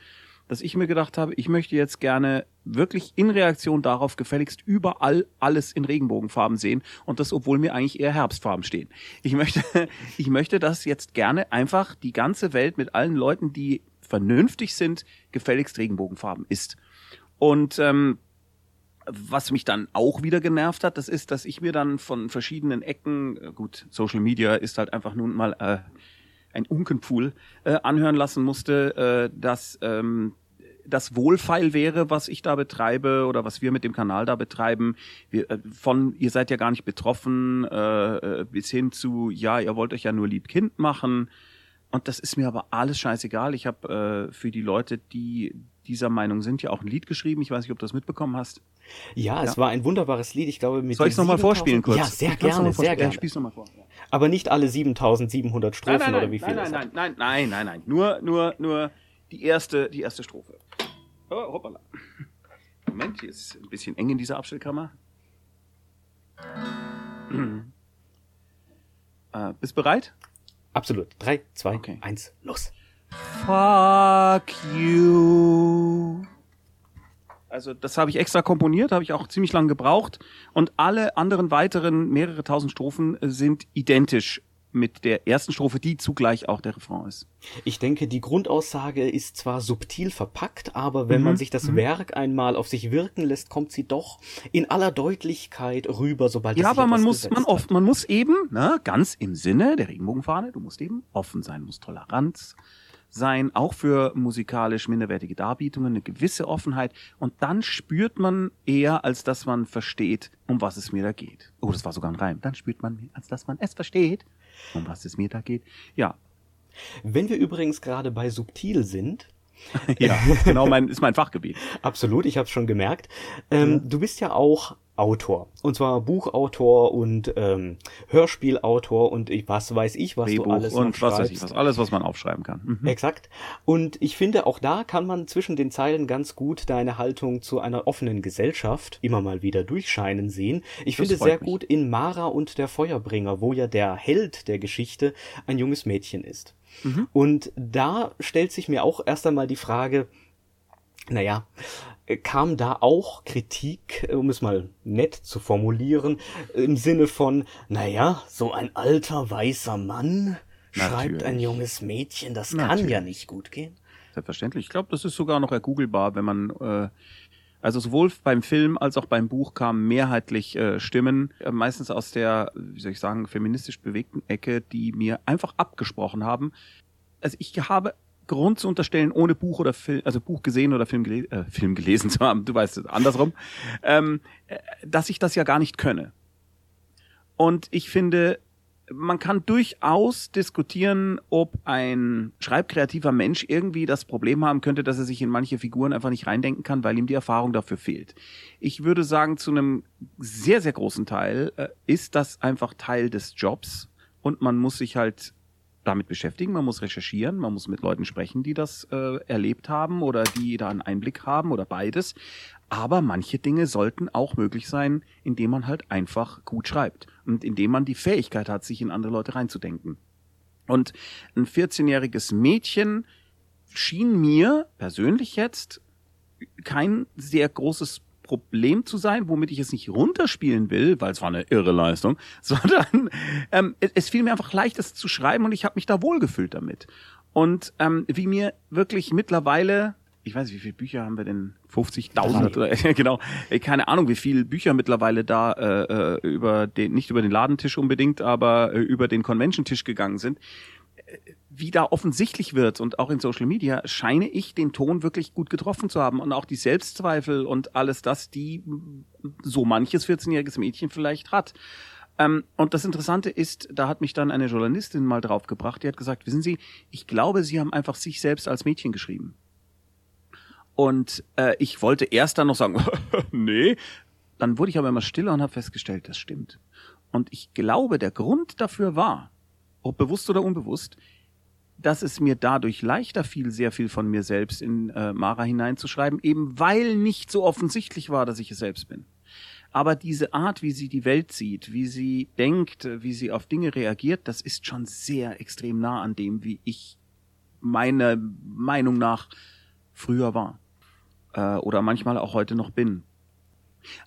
dass ich mir gedacht habe, ich möchte jetzt gerne wirklich in Reaktion darauf gefälligst überall alles in Regenbogenfarben sehen und das, obwohl mir eigentlich eher Herbstfarben stehen. Ich möchte, ich möchte das jetzt gerne einfach die ganze Welt mit allen Leuten, die vernünftig sind, gefälligst Regenbogenfarben ist. Und ähm, was mich dann auch wieder genervt hat, das ist, dass ich mir dann von verschiedenen Ecken, äh, gut, Social Media ist halt einfach nun mal äh, ein Unkenpool, äh, anhören lassen musste, äh, dass ähm, das wohlfeil wäre, was ich da betreibe oder was wir mit dem Kanal da betreiben. Wir, äh, von ihr seid ja gar nicht betroffen äh, äh, bis hin zu, ja, ihr wollt euch ja nur lieb Kind machen. Und das ist mir aber alles scheißegal. Ich habe äh, für die Leute, die dieser Meinung sind, ja auch ein Lied geschrieben. Ich weiß nicht, ob du das mitbekommen hast. Ja, es war ein wunderbares Lied. Ich glaube, mit Soll ich es nochmal 7000 vorspielen kurz? Ja, sehr gerne, sehr. Ja, gerne. ich spiel's nochmal vor. Ja. Aber nicht alle 7700 Strophen nein, nein, oder wie viel nein, es nein, hat. nein, nein, nein, nein, nein. Nur, nur, nur die erste, die erste Strophe. Oh, hoppala. Moment, hier ist ein bisschen eng in dieser Abstellkammer. äh, bist bereit? Absolut. 3, 2, Okay. 1, los. Fuck you. Also das habe ich extra komponiert, habe ich auch ziemlich lang gebraucht. Und alle anderen weiteren mehrere tausend Strophen äh, sind identisch mit der ersten Strophe, die zugleich auch der Refrain ist. Ich denke, die Grundaussage ist zwar subtil verpackt, aber wenn Mhm, man sich das Werk einmal auf sich wirken lässt, kommt sie doch in aller Deutlichkeit rüber, sobald es Ja, aber man muss, man, oft, man muss eben, ne, ganz im Sinne der Regenbogenfahne, du musst eben offen sein, musst Toleranz sein, auch für musikalisch minderwertige Darbietungen, eine gewisse Offenheit. Und dann spürt man eher, als dass man versteht, um was es mir da geht. Oh, das war sogar ein Reim. Dann spürt man mehr, als dass man es versteht, um was es mir da geht. Ja, Wenn wir übrigens gerade bei subtil sind, ja, genau mein, ist mein Fachgebiet. Absolut, ich habe es schon gemerkt. Ähm, Du bist ja auch Autor. Und zwar Buchautor und ähm, Hörspielautor und ich, was weiß ich, was du Drehbuch alles noch und was weiß ich, was, alles, was man aufschreiben kann. Mhm. Exakt. Und ich finde, auch da kann man zwischen den Zeilen ganz gut deine Haltung zu einer offenen Gesellschaft immer mal wieder durchscheinen sehen. Ich Das finde sehr mich. gut in Mara und der Feuerbringer, wo ja der Held der Geschichte ein junges Mädchen ist. Mhm. Und da stellt sich mir auch erst einmal die Frage, naja, kam da auch Kritik, äh, um es mal nett zu formulieren, im Sinne von, naja, so ein alter weißer Mann schreibt ein Natürlich. junges Mädchen, das kann Natürlich. ja nicht gut gehen. Selbstverständlich. Ich glaube, das ist sogar noch ergoogelbar, wenn man äh, also sowohl beim Film als auch beim Buch kamen mehrheitlich äh, Stimmen, äh, meistens aus der, wie soll ich sagen, feministisch bewegten Ecke, die mir einfach abgesprochen haben. Also ich habe Grund zu unterstellen, ohne Buch oder Film, also Buch gesehen oder Film, gele äh, Film gelesen zu haben, du weißt es, andersrum, ähm, äh, dass ich das ja gar nicht könne. Und ich finde, man kann durchaus diskutieren, ob ein schreibkreativer Mensch irgendwie das Problem haben könnte, dass er sich in manche Figuren einfach nicht reindenken kann, weil ihm die Erfahrung dafür fehlt. Ich würde sagen, zu einem sehr, sehr großen Teil äh, ist das einfach Teil des Jobs und man muss sich halt damit beschäftigen, man muss recherchieren, man muss mit Leuten sprechen, die das äh, erlebt haben oder die da einen Einblick haben oder beides. Aber manche Dinge sollten auch möglich sein, indem man halt einfach gut schreibt und indem man die Fähigkeit hat, sich in andere Leute reinzudenken. Und ein 14-jähriges Mädchen schien mir persönlich jetzt kein sehr großes Problem zu sein, womit ich es nicht runterspielen will, weil es war eine irre Leistung, sondern ähm, es, es fiel mir einfach leicht, es zu schreiben und ich habe mich da wohlgefühlt damit. Und ähm, wie mir wirklich mittlerweile, ich weiß, wie viele Bücher haben wir denn? 50.000 oder genau. Keine Ahnung, wie viele Bücher mittlerweile da äh, äh, über den, nicht über den Ladentisch unbedingt, aber äh, über den Convention-Tisch gegangen sind. Wie da offensichtlich wird und auch in Social Media scheine ich den Ton wirklich gut getroffen zu haben und auch die Selbstzweifel und alles das, die so manches 14-jähriges Mädchen vielleicht hat. Ähm, und das Interessante ist, da hat mich dann eine Journalistin mal draufgebracht, die hat gesagt, wissen Sie, ich glaube, Sie haben einfach sich selbst als Mädchen geschrieben. Und äh, ich wollte erst dann noch sagen, nee. Dann wurde ich aber immer stiller und habe festgestellt, das stimmt. Und ich glaube, der Grund dafür war, ob bewusst oder unbewusst, dass es mir dadurch leichter fiel, sehr viel von mir selbst in äh, Mara hineinzuschreiben, eben weil nicht so offensichtlich war, dass ich es selbst bin. Aber diese Art, wie sie die Welt sieht, wie sie denkt, wie sie auf Dinge reagiert, das ist schon sehr extrem nah an dem, wie ich meiner Meinung nach früher war. Äh, oder manchmal auch heute noch bin.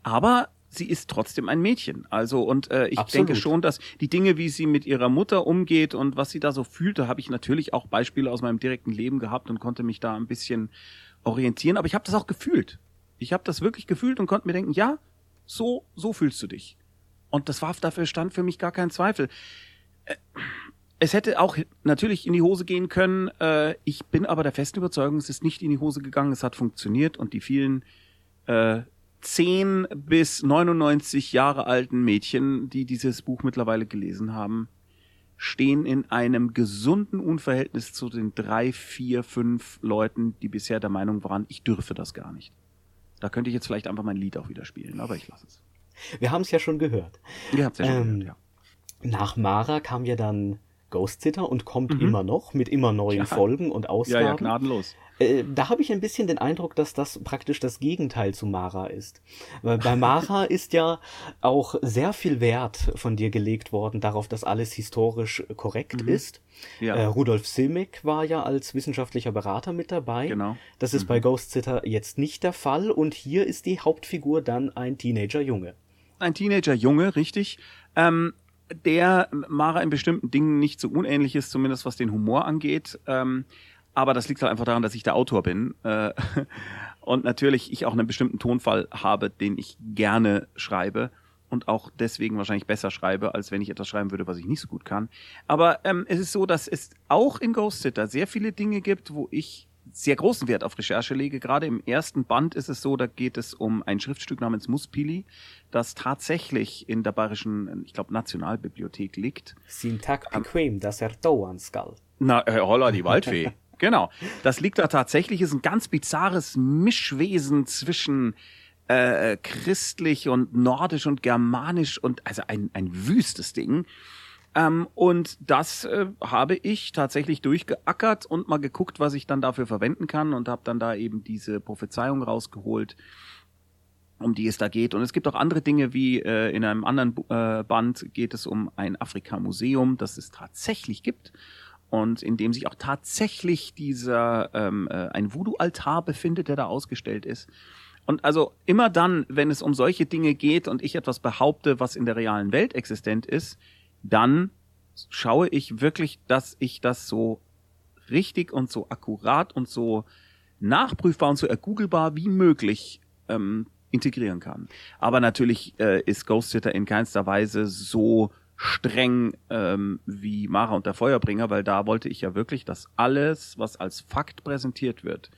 Aber sie ist trotzdem ein Mädchen. Also, und äh, ich Absolut. denke schon, dass die Dinge, wie sie mit ihrer Mutter umgeht und was sie da so fühlt, da habe ich natürlich auch Beispiele aus meinem direkten Leben gehabt und konnte mich da ein bisschen orientieren. Aber ich habe das auch gefühlt. Ich habe das wirklich gefühlt und konnte mir denken, ja, so, so fühlst du dich. Und das war dafür stand für mich gar kein Zweifel. Äh, Es hätte auch natürlich in die Hose gehen können. Äh, ich bin aber der festen Überzeugung, es ist nicht in die Hose gegangen, es hat funktioniert und die vielen äh, 10 bis 99 Jahre alten Mädchen, die dieses Buch mittlerweile gelesen haben, stehen in einem gesunden Unverhältnis zu den drei, vier, fünf Leuten, die bisher der Meinung waren, ich dürfe das gar nicht. Da könnte ich jetzt vielleicht einfach mein Lied auch wieder spielen, aber ich lasse es. Wir haben es ja schon gehört. Ihr habt ja schon Ähm, gehört, Nach Mara kam ja dann Ghost Sitter und kommt Mhm. immer noch mit immer neuen Ja. Folgen und. Ausgaben. Ja, ja, gnadenlos. Äh, da habe ich ein bisschen den Eindruck, dass das praktisch das Gegenteil zu Mara ist. Weil bei Mara ist ja auch sehr viel Wert von dir gelegt worden darauf, dass alles historisch korrekt ist. Mhm. Ja. Äh, Rudolf Silmek war ja als wissenschaftlicher Berater mit dabei. Genau. Das ist bei Ghost Sitter jetzt nicht der Fall und hier ist die Hauptfigur dann ein Teenager-Junge. ein Teenager-Junge, richtig, ähm, der Mara in bestimmten Dingen nicht so unähnlich ist, zumindest was den Humor angeht. Ähm, aber das liegt halt einfach daran, dass ich der Autor bin. Äh, und natürlich ich auch einen bestimmten Tonfall habe, den ich gerne schreibe und auch deswegen wahrscheinlich besser schreibe, als wenn ich etwas schreiben würde, was ich nicht so gut kann. Aber ähm, es ist so, dass es auch in Ghost Sitter sehr viele Dinge gibt, wo ich sehr großen Wert auf Recherche lege. Gerade im ersten Band ist es so, da geht es um ein Schriftstück namens Muspili, das tatsächlich in der Bayerischen, ich glaube, Nationalbibliothek liegt. Syntax bequem, dass er Dauernskull. Na, äh, holla, die Waldfee. genau. Das liegt da tatsächlich, ist ein ganz bizarres Mischwesen zwischen äh, christlich und nordisch und germanisch und also ein, ein wüstes Ding. Ähm, und das äh, habe ich tatsächlich durchgeackert und mal geguckt, was ich dann dafür verwenden kann und habe dann da eben diese Prophezeiung rausgeholt, um die es da geht. Und es gibt auch andere Dinge, wie äh, in einem anderen äh, Band geht es um ein Afrika-Museum, das es tatsächlich gibt und in dem sich auch tatsächlich dieser ähm, äh, ein Voodoo-Altar befindet, der da ausgestellt ist. Und also immer dann, wenn es um solche Dinge geht und ich etwas behaupte, was in der realen Welt existent ist, dann schaue ich wirklich, dass ich das so richtig und so akkurat und so nachprüfbar und so ergoogelbar wie möglich ähm, integrieren kann. Aber natürlich äh, ist Ghost Sitter in keinster Weise so streng ähm, wie Mara und der Feuerbringer, weil da wollte ich ja wirklich, dass alles, was als Fakt präsentiert wird,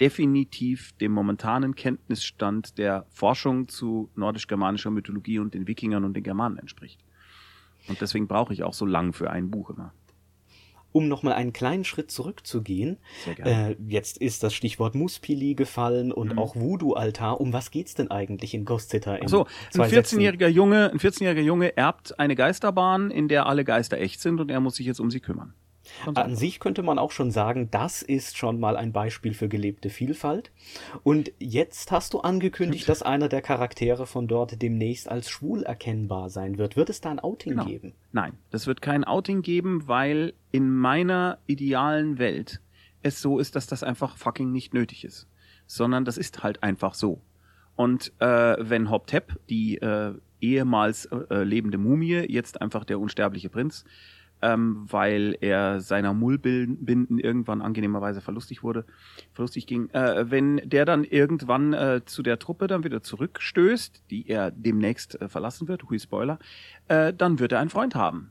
definitiv dem momentanen Kenntnisstand der Forschung zu nordisch-germanischer Mythologie und den Wikingern und den Germanen entspricht. Und deswegen brauche ich auch so lang für ein Buch immer. Um nochmal einen kleinen Schritt zurückzugehen, äh, jetzt ist das Stichwort Muspili gefallen und Mhm. auch Voodoo-Altar. Um was geht's denn eigentlich in Ghost Sitter? So, ein Sätzen? 14-jähriger Junge, ein 14-jähriger Junge erbt eine Geisterbahn, in der alle Geister echt sind und er muss sich jetzt um sie kümmern. An sich könnte man auch schon sagen, das ist schon mal ein Beispiel für gelebte Vielfalt. Und jetzt hast du angekündigt, dass einer der Charaktere von dort demnächst als schwul erkennbar sein wird. Wird es da ein Outing Genau. geben? Nein, das wird kein Outing geben, weil in meiner idealen Welt es so ist, dass das einfach fucking nicht nötig ist. Sondern das ist halt einfach so. Und äh, wenn Hoptep, die äh, ehemals äh, lebende Mumie, jetzt einfach der unsterbliche Prinz, ähm, weil er seiner Mullbinden irgendwann angenehmerweise verlustig wurde, verlustig ging. Äh, wenn der dann irgendwann äh, zu der Truppe dann wieder zurückstößt, die er demnächst äh, verlassen wird, hui Spoiler, äh, dann wird er einen Freund haben.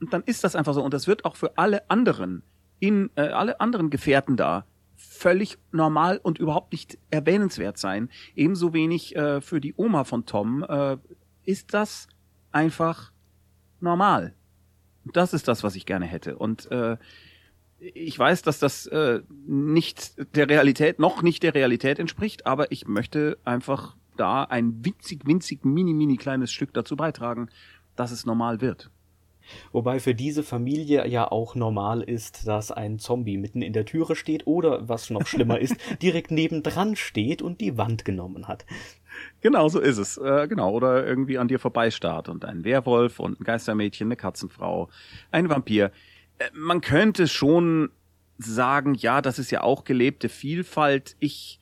Und dann ist das einfach so. Und das wird auch für alle anderen, in äh, alle anderen Gefährten da völlig normal und überhaupt nicht erwähnenswert sein. Ebenso wenig äh, für die Oma von Tom äh, ist das einfach normal. Das ist das, was ich gerne hätte. Und äh, ich weiß, dass das äh, nicht der Realität, noch nicht der Realität entspricht, aber ich möchte einfach da ein winzig, winzig, mini, mini kleines Stück dazu beitragen, dass es normal wird. Wobei für diese Familie ja auch normal ist, dass ein Zombie mitten in der Türe steht oder, was noch schlimmer ist, direkt nebendran steht und die Wand genommen hat. Genau, so ist es. Äh, genau. Oder irgendwie an dir vorbeistarrt und ein Werwolf und ein Geistermädchen, eine Katzenfrau, ein Vampir. Äh, man könnte schon sagen, ja, das ist ja auch gelebte Vielfalt. Ich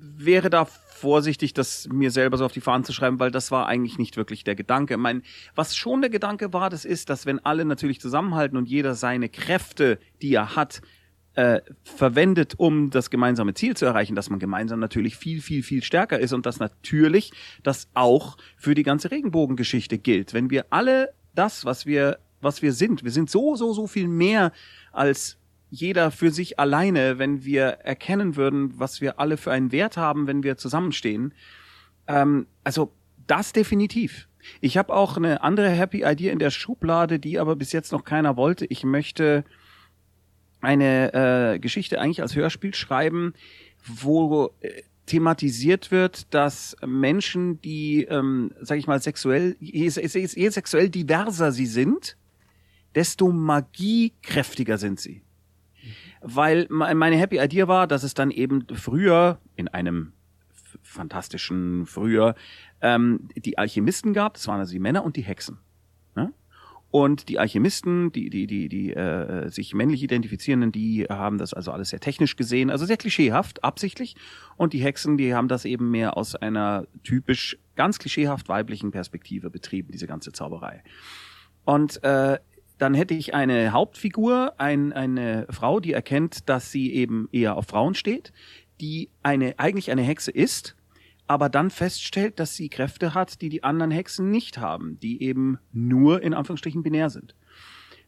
wäre da vorsichtig, das mir selber so auf die Fahnen zu schreiben, weil das war eigentlich nicht wirklich der Gedanke. Ich meine, was schon der Gedanke war, das ist, dass wenn alle natürlich zusammenhalten und jeder seine Kräfte, die er hat, äh, verwendet, um das gemeinsame Ziel zu erreichen, dass man gemeinsam natürlich viel, viel, viel stärker ist und dass natürlich das auch für die ganze Regenbogengeschichte gilt. Wenn wir alle das, was wir, was wir sind, wir sind so, so, so viel mehr als jeder für sich alleine, wenn wir erkennen würden, was wir alle für einen Wert haben, wenn wir zusammenstehen. Ähm, also das definitiv. Ich habe auch eine andere Happy Idea in der Schublade, die aber bis jetzt noch keiner wollte. Ich möchte eine äh, Geschichte eigentlich als Hörspiel schreiben, wo äh, thematisiert wird, dass Menschen, die, ähm, sag ich mal, sexuell, je, je, je sexuell diverser sie sind, desto magiekräftiger sind sie weil meine Happy Idea war, dass es dann eben früher in einem fantastischen früher ähm, die Alchemisten gab, das waren also die Männer und die Hexen. Und die Alchemisten, die, die, die, die äh, sich männlich identifizierenden, die haben das also alles sehr technisch gesehen, also sehr klischeehaft, absichtlich. Und die Hexen, die haben das eben mehr aus einer typisch ganz klischeehaft weiblichen Perspektive betrieben, diese ganze Zauberei. Und äh, dann hätte ich eine Hauptfigur, ein, eine Frau, die erkennt, dass sie eben eher auf Frauen steht, die eine, eigentlich eine Hexe ist, aber dann feststellt, dass sie Kräfte hat, die die anderen Hexen nicht haben, die eben nur in Anführungsstrichen binär sind.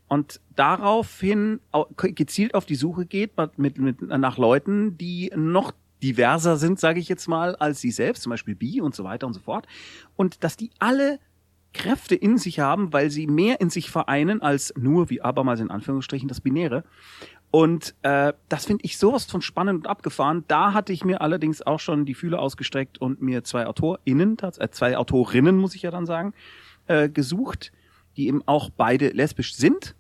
Und daraufhin gezielt auf die Suche geht mit, mit, nach Leuten, die noch diverser sind, sage ich jetzt mal, als sie selbst, zum Beispiel Bi und so weiter und so fort. Und dass die alle Kräfte in sich haben, weil sie mehr in sich vereinen als nur, wie abermals in Anführungsstrichen, das Binäre. Und äh, das finde ich sowas von spannend und abgefahren. Da hatte ich mir allerdings auch schon die Fühler ausgestreckt und mir zwei AutorInnen, äh, zwei Autorinnen, muss ich ja dann sagen, äh, gesucht, die eben auch beide lesbisch sind.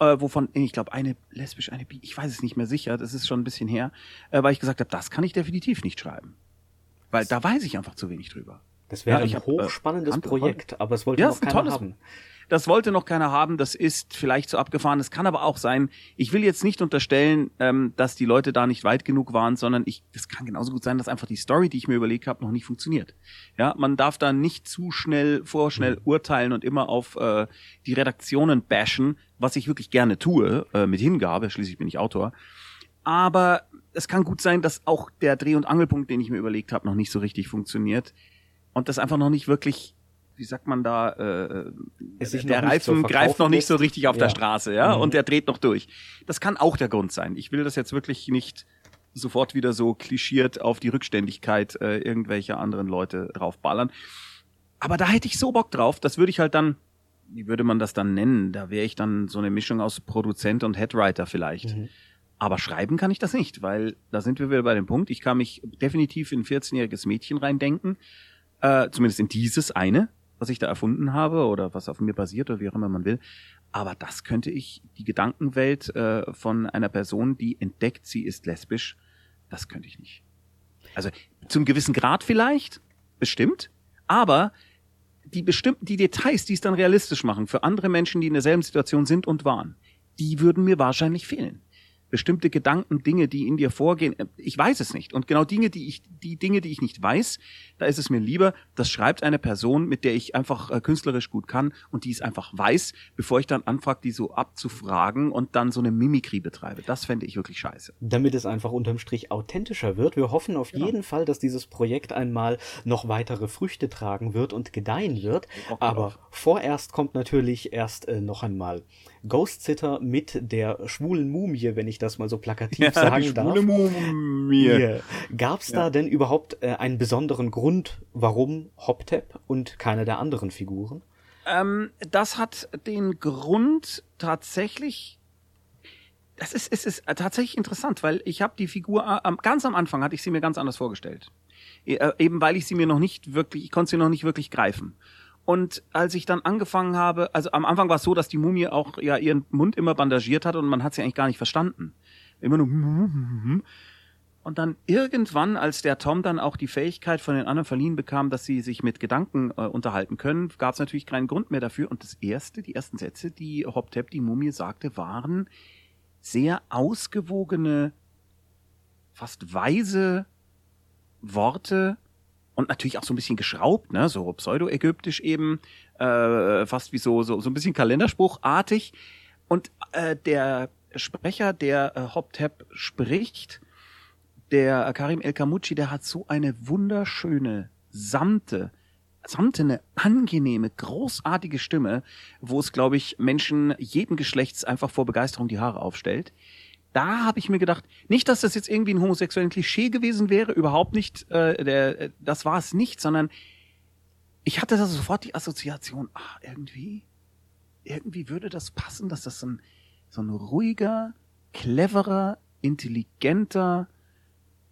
Äh, wovon, ich glaube, eine lesbisch, eine bi, ich weiß es nicht mehr sicher, das ist schon ein bisschen her, äh, weil ich gesagt habe, das kann ich definitiv nicht schreiben. Weil da weiß ich einfach zu wenig drüber. Das wäre Ja, ein hab, äh, hochspannendes Hand- Projekt, aber es wollte Ja, noch keiner tolles- haben. Das wollte noch keiner haben, das ist vielleicht so abgefahren. Es kann aber auch sein, ich will jetzt nicht unterstellen, ähm, dass die Leute da nicht weit genug waren, sondern ich, es kann genauso gut sein, dass einfach die Story, die ich mir überlegt habe, noch nicht funktioniert. Ja, man darf da nicht zu schnell, vorschnell Mhm. urteilen und immer auf äh, die Redaktionen bashen, was ich wirklich gerne tue, äh, mit Hingabe, schließlich bin ich Autor. Aber es kann gut sein, dass auch der Dreh- und Angelpunkt, den ich mir überlegt habe, noch nicht so richtig funktioniert. Und das einfach noch nicht wirklich, wie sagt man da, äh, sich der Reifen greift noch nicht so richtig auf Ja. der Straße, ja, Mhm. und der dreht noch durch. Das kann auch der Grund sein. Ich will das jetzt wirklich nicht sofort wieder so klischiert auf die Rückständigkeit äh, irgendwelcher anderen Leute draufballern. Aber da hätte ich so Bock drauf, das würde ich halt dann, wie würde man das dann nennen? Da wäre ich dann so eine Mischung aus Produzent und Headwriter vielleicht. Mhm. Aber schreiben kann ich das nicht, weil da sind wir wieder bei dem Punkt, ich kann mich definitiv in ein 14-jähriges Mädchen reindenken, äh, zumindest in dieses eine, was ich da erfunden habe oder was auf mir basiert oder wie auch immer man will. Aber das könnte ich, die Gedankenwelt äh, von einer Person, die entdeckt, sie ist lesbisch, das könnte ich nicht. Also zum gewissen Grad vielleicht, bestimmt, aber die bestimmten, die Details, die es dann realistisch machen für andere Menschen, die in derselben Situation sind und waren, die würden mir wahrscheinlich fehlen. Bestimmte Gedanken, Dinge, die in dir vorgehen. äh, Ich weiß es nicht. Und genau Dinge, die ich, die Dinge, die ich nicht weiß, da ist es mir lieber, das schreibt eine Person, mit der ich einfach äh, künstlerisch gut kann und die es einfach weiß, bevor ich dann anfange, die so abzufragen und dann so eine Mimikrie betreibe. Das fände ich wirklich scheiße. damit es einfach unterm Strich authentischer wird. Wir hoffen auf jeden Fall, dass dieses Projekt einmal noch weitere Früchte tragen wird und gedeihen wird. Aber vorerst kommt natürlich erst äh, noch einmal Ghost Sitter mit der schwulen Mumie, wenn ich das mal so plakativ sagen darf. Mumie. Yeah. Gab's da denn überhaupt äh, einen besonderen Grund, warum Hoptep und keine der anderen Figuren? Ähm, das hat den Grund tatsächlich. Das ist, es ist tatsächlich interessant, weil ich habe die Figur äh, am- ganz am Anfang hatte ich sie mir ganz anders vorgestellt. Äh, Eben weil ich sie mir noch nicht wirklich, ich konnte sie noch nicht wirklich greifen. Und als ich dann angefangen habe, also am Anfang war es so, dass die Mumie auch ja ihren Mund immer bandagiert hat und man hat sie eigentlich gar nicht verstanden. Immer nur und dann irgendwann, als der Tom dann auch die Fähigkeit von den anderen verliehen bekam, dass sie sich mit Gedanken äh, unterhalten können, gab es natürlich keinen Grund mehr dafür. Und das erste, die ersten Sätze, die Hoptep, die Mumie, sagte, waren sehr ausgewogene, fast weise Worte und natürlich auch so ein bisschen geschraubt, ne, so pseudo-ägyptisch eben, äh, fast wie so, so, so ein bisschen Kalenderspruchartig. Und äh, der Sprecher, der äh, Hoptep spricht, der Karim El Kamucci, der hat so eine wunderschöne, samte, samtene, angenehme, großartige Stimme, wo es, glaube ich, Menschen jeden Geschlechts einfach vor Begeisterung die Haare aufstellt. Da habe ich mir gedacht, nicht, dass das jetzt irgendwie ein homosexuellen Klischee gewesen wäre, überhaupt nicht, äh, der, äh, das war es nicht, sondern ich hatte da sofort die Assoziation, ach, irgendwie, irgendwie würde das passen, dass das so ein, so ein ruhiger, cleverer, intelligenter,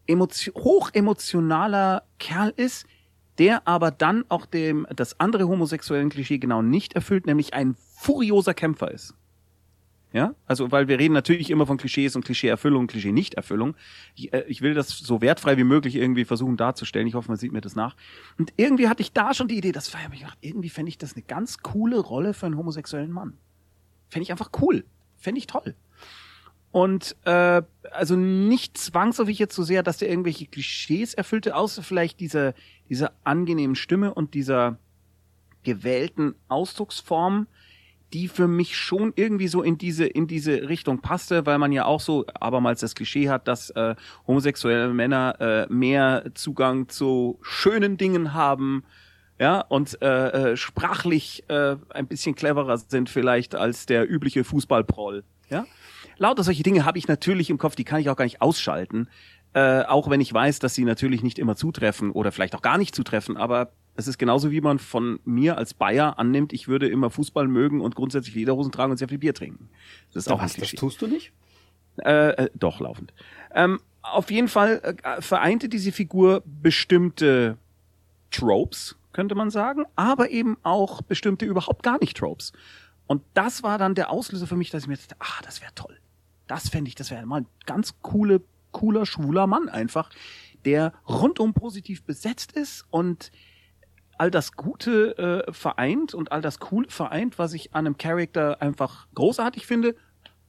emotio hochemotionaler Kerl ist, der aber dann auch dem das andere homosexuellen Klischee genau nicht erfüllt, nämlich ein furioser Kämpfer ist. Ja, also weil wir reden natürlich immer von Klischees und Klischeeerfüllung, Klischee-Nichterfüllung. Ich, äh, ich will das so wertfrei wie möglich irgendwie versuchen darzustellen. Ich hoffe, man sieht mir das nach. Und irgendwie hatte ich da schon die Idee, das war, hab ich gedacht, irgendwie fände ich das eine ganz coole Rolle für einen homosexuellen Mann. Fände ich einfach cool. Fände ich toll. Und äh, also nicht zwangsläufig jetzt so sehr, dass der irgendwelche Klischees erfüllte, außer vielleicht diese, diese angenehmen Stimme und dieser gewählten Ausdrucksform, die für mich schon irgendwie so in diese in diese Richtung passte, weil man ja auch so abermals das Klischee hat, dass äh, homosexuelle Männer äh, mehr Zugang zu schönen Dingen haben, ja und äh, äh, sprachlich äh, ein bisschen cleverer sind vielleicht als der übliche Fußballproll, ja. Lauter solche Dinge habe ich natürlich im Kopf, die kann ich auch gar nicht ausschalten, äh, auch wenn ich weiß, dass sie natürlich nicht immer zutreffen oder vielleicht auch gar nicht zutreffen, aber es ist genauso, wie man von mir als Bayer annimmt, ich würde immer Fußball mögen und grundsätzlich Lederhosen tragen und sehr viel Bier trinken. Das ist auch ein Was, das tust du nicht? Äh, äh, doch, laufend. Ähm, auf jeden Fall äh, vereinte diese Figur bestimmte Tropes, könnte man sagen, aber eben auch bestimmte überhaupt gar nicht Tropes. Und das war dann der Auslöser für mich, dass ich mir dachte, ah, das wäre toll. Das fände ich, das wäre mal ein ganz coole, cooler, schwuler Mann einfach, der rundum positiv besetzt ist und all das Gute äh, vereint und all das Coole vereint, was ich an einem Charakter einfach großartig finde.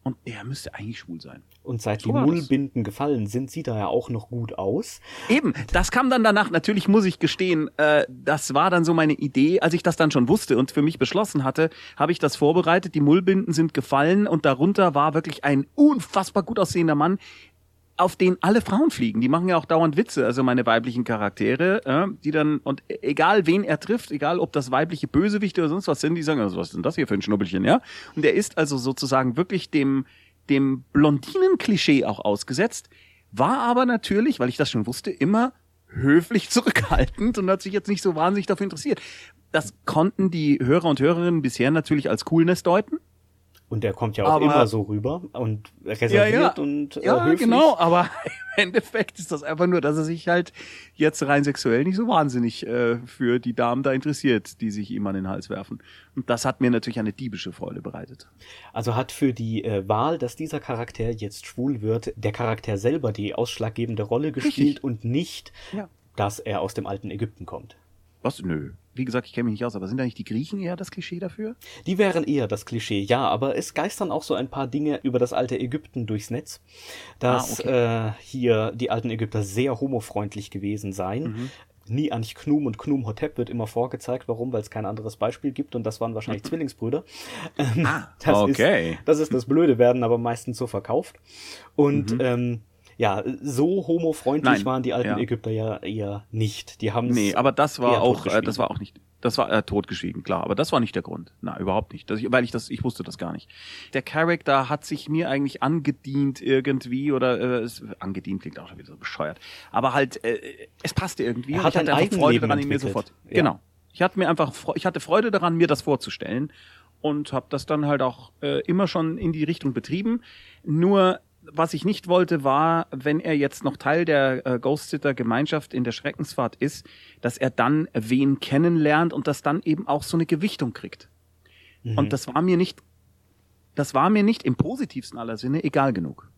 Und der müsste eigentlich schwul sein. Und seit So die. Mullbinden gefallen sind, sieht er ja auch noch gut aus. Eben, das kam dann danach, natürlich muss ich gestehen, äh, das war dann so meine Idee, als ich das dann schon wusste und für mich beschlossen hatte, habe ich das vorbereitet, die Mullbinden sind gefallen und darunter war wirklich ein unfassbar gut aussehender Mann, auf den alle Frauen fliegen. Die machen ja auch dauernd Witze, also meine weiblichen Charaktere, äh, die dann, und egal wen er trifft, egal ob das weibliche Bösewichte oder sonst was sind, die sagen, also was ist denn das hier für ein Schnubbelchen, ja? Und er ist also sozusagen wirklich dem, dem Blondinen-Klischee auch ausgesetzt, war aber natürlich, weil ich das schon wusste, immer höflich zurückhaltend und hat sich jetzt nicht so wahnsinnig dafür interessiert. Das konnten die Hörer und Hörerinnen bisher natürlich als Coolness deuten. Und der kommt ja auch Aber- immer so rüber und reserviert und äh, ja, höflich. genau, aber im Endeffekt ist das einfach nur, dass er sich halt jetzt rein sexuell nicht so wahnsinnig äh, für die Damen da interessiert, die sich ihm an den Hals werfen. Und das hat mir natürlich eine diebische Freude bereitet. Also hat für die äh, Wahl, dass dieser Charakter jetzt schwul wird, der Charakter selber die ausschlaggebende Rolle gespielt Richtig. und nicht, Ja. dass er aus dem alten Ägypten kommt. Was? Nö. Wie gesagt, ich kenne mich nicht aus, aber sind eigentlich die Griechen eher das Klischee dafür? Die wären eher das Klischee, ja, aber es geistern auch so ein paar Dinge über das alte Ägypten durchs Netz, dass äh, hier die alten Ägypter sehr homofreundlich gewesen seien. Mhm. Nie an Knum und Knum Hotep wird immer vorgezeigt. Warum? Weil es kein anderes Beispiel gibt und das waren wahrscheinlich Zwillingsbrüder. Ähm, das okay. Ist, das ist das Blöde, werden aber meistens so verkauft. Und Mhm. ähm, ja, so homofreundlich Nein, waren die alten ja. Ägypter ja eher nicht. Die haben Nee, aber das war auch, äh, das war auch nicht, das war äh, totgeschwiegen, klar, aber das war nicht der Grund. Na, überhaupt nicht. Das, weil ich das, ich wusste das gar nicht. Der Charakter hat sich mir eigentlich angedient irgendwie oder äh, es, angedient klingt auch schon wieder so bescheuert. Aber halt, äh, es passte irgendwie. Er hat ich hatte ein einfach Freude daran, ihn mir sofort. Ja. Genau. Ich hatte mir einfach, ich hatte Freude daran, mir das vorzustellen und habe das dann halt auch äh, immer schon in die Richtung betrieben. Nur was ich nicht wollte, war, wenn er jetzt noch Teil der äh, Ghost Sitter Gemeinschaft in der Schreckensfahrt ist, dass er dann wen kennenlernt und das dann eben auch so eine Gewichtung kriegt. Mhm. Und das war mir nicht, das war mir nicht im positivsten aller Sinne egal genug.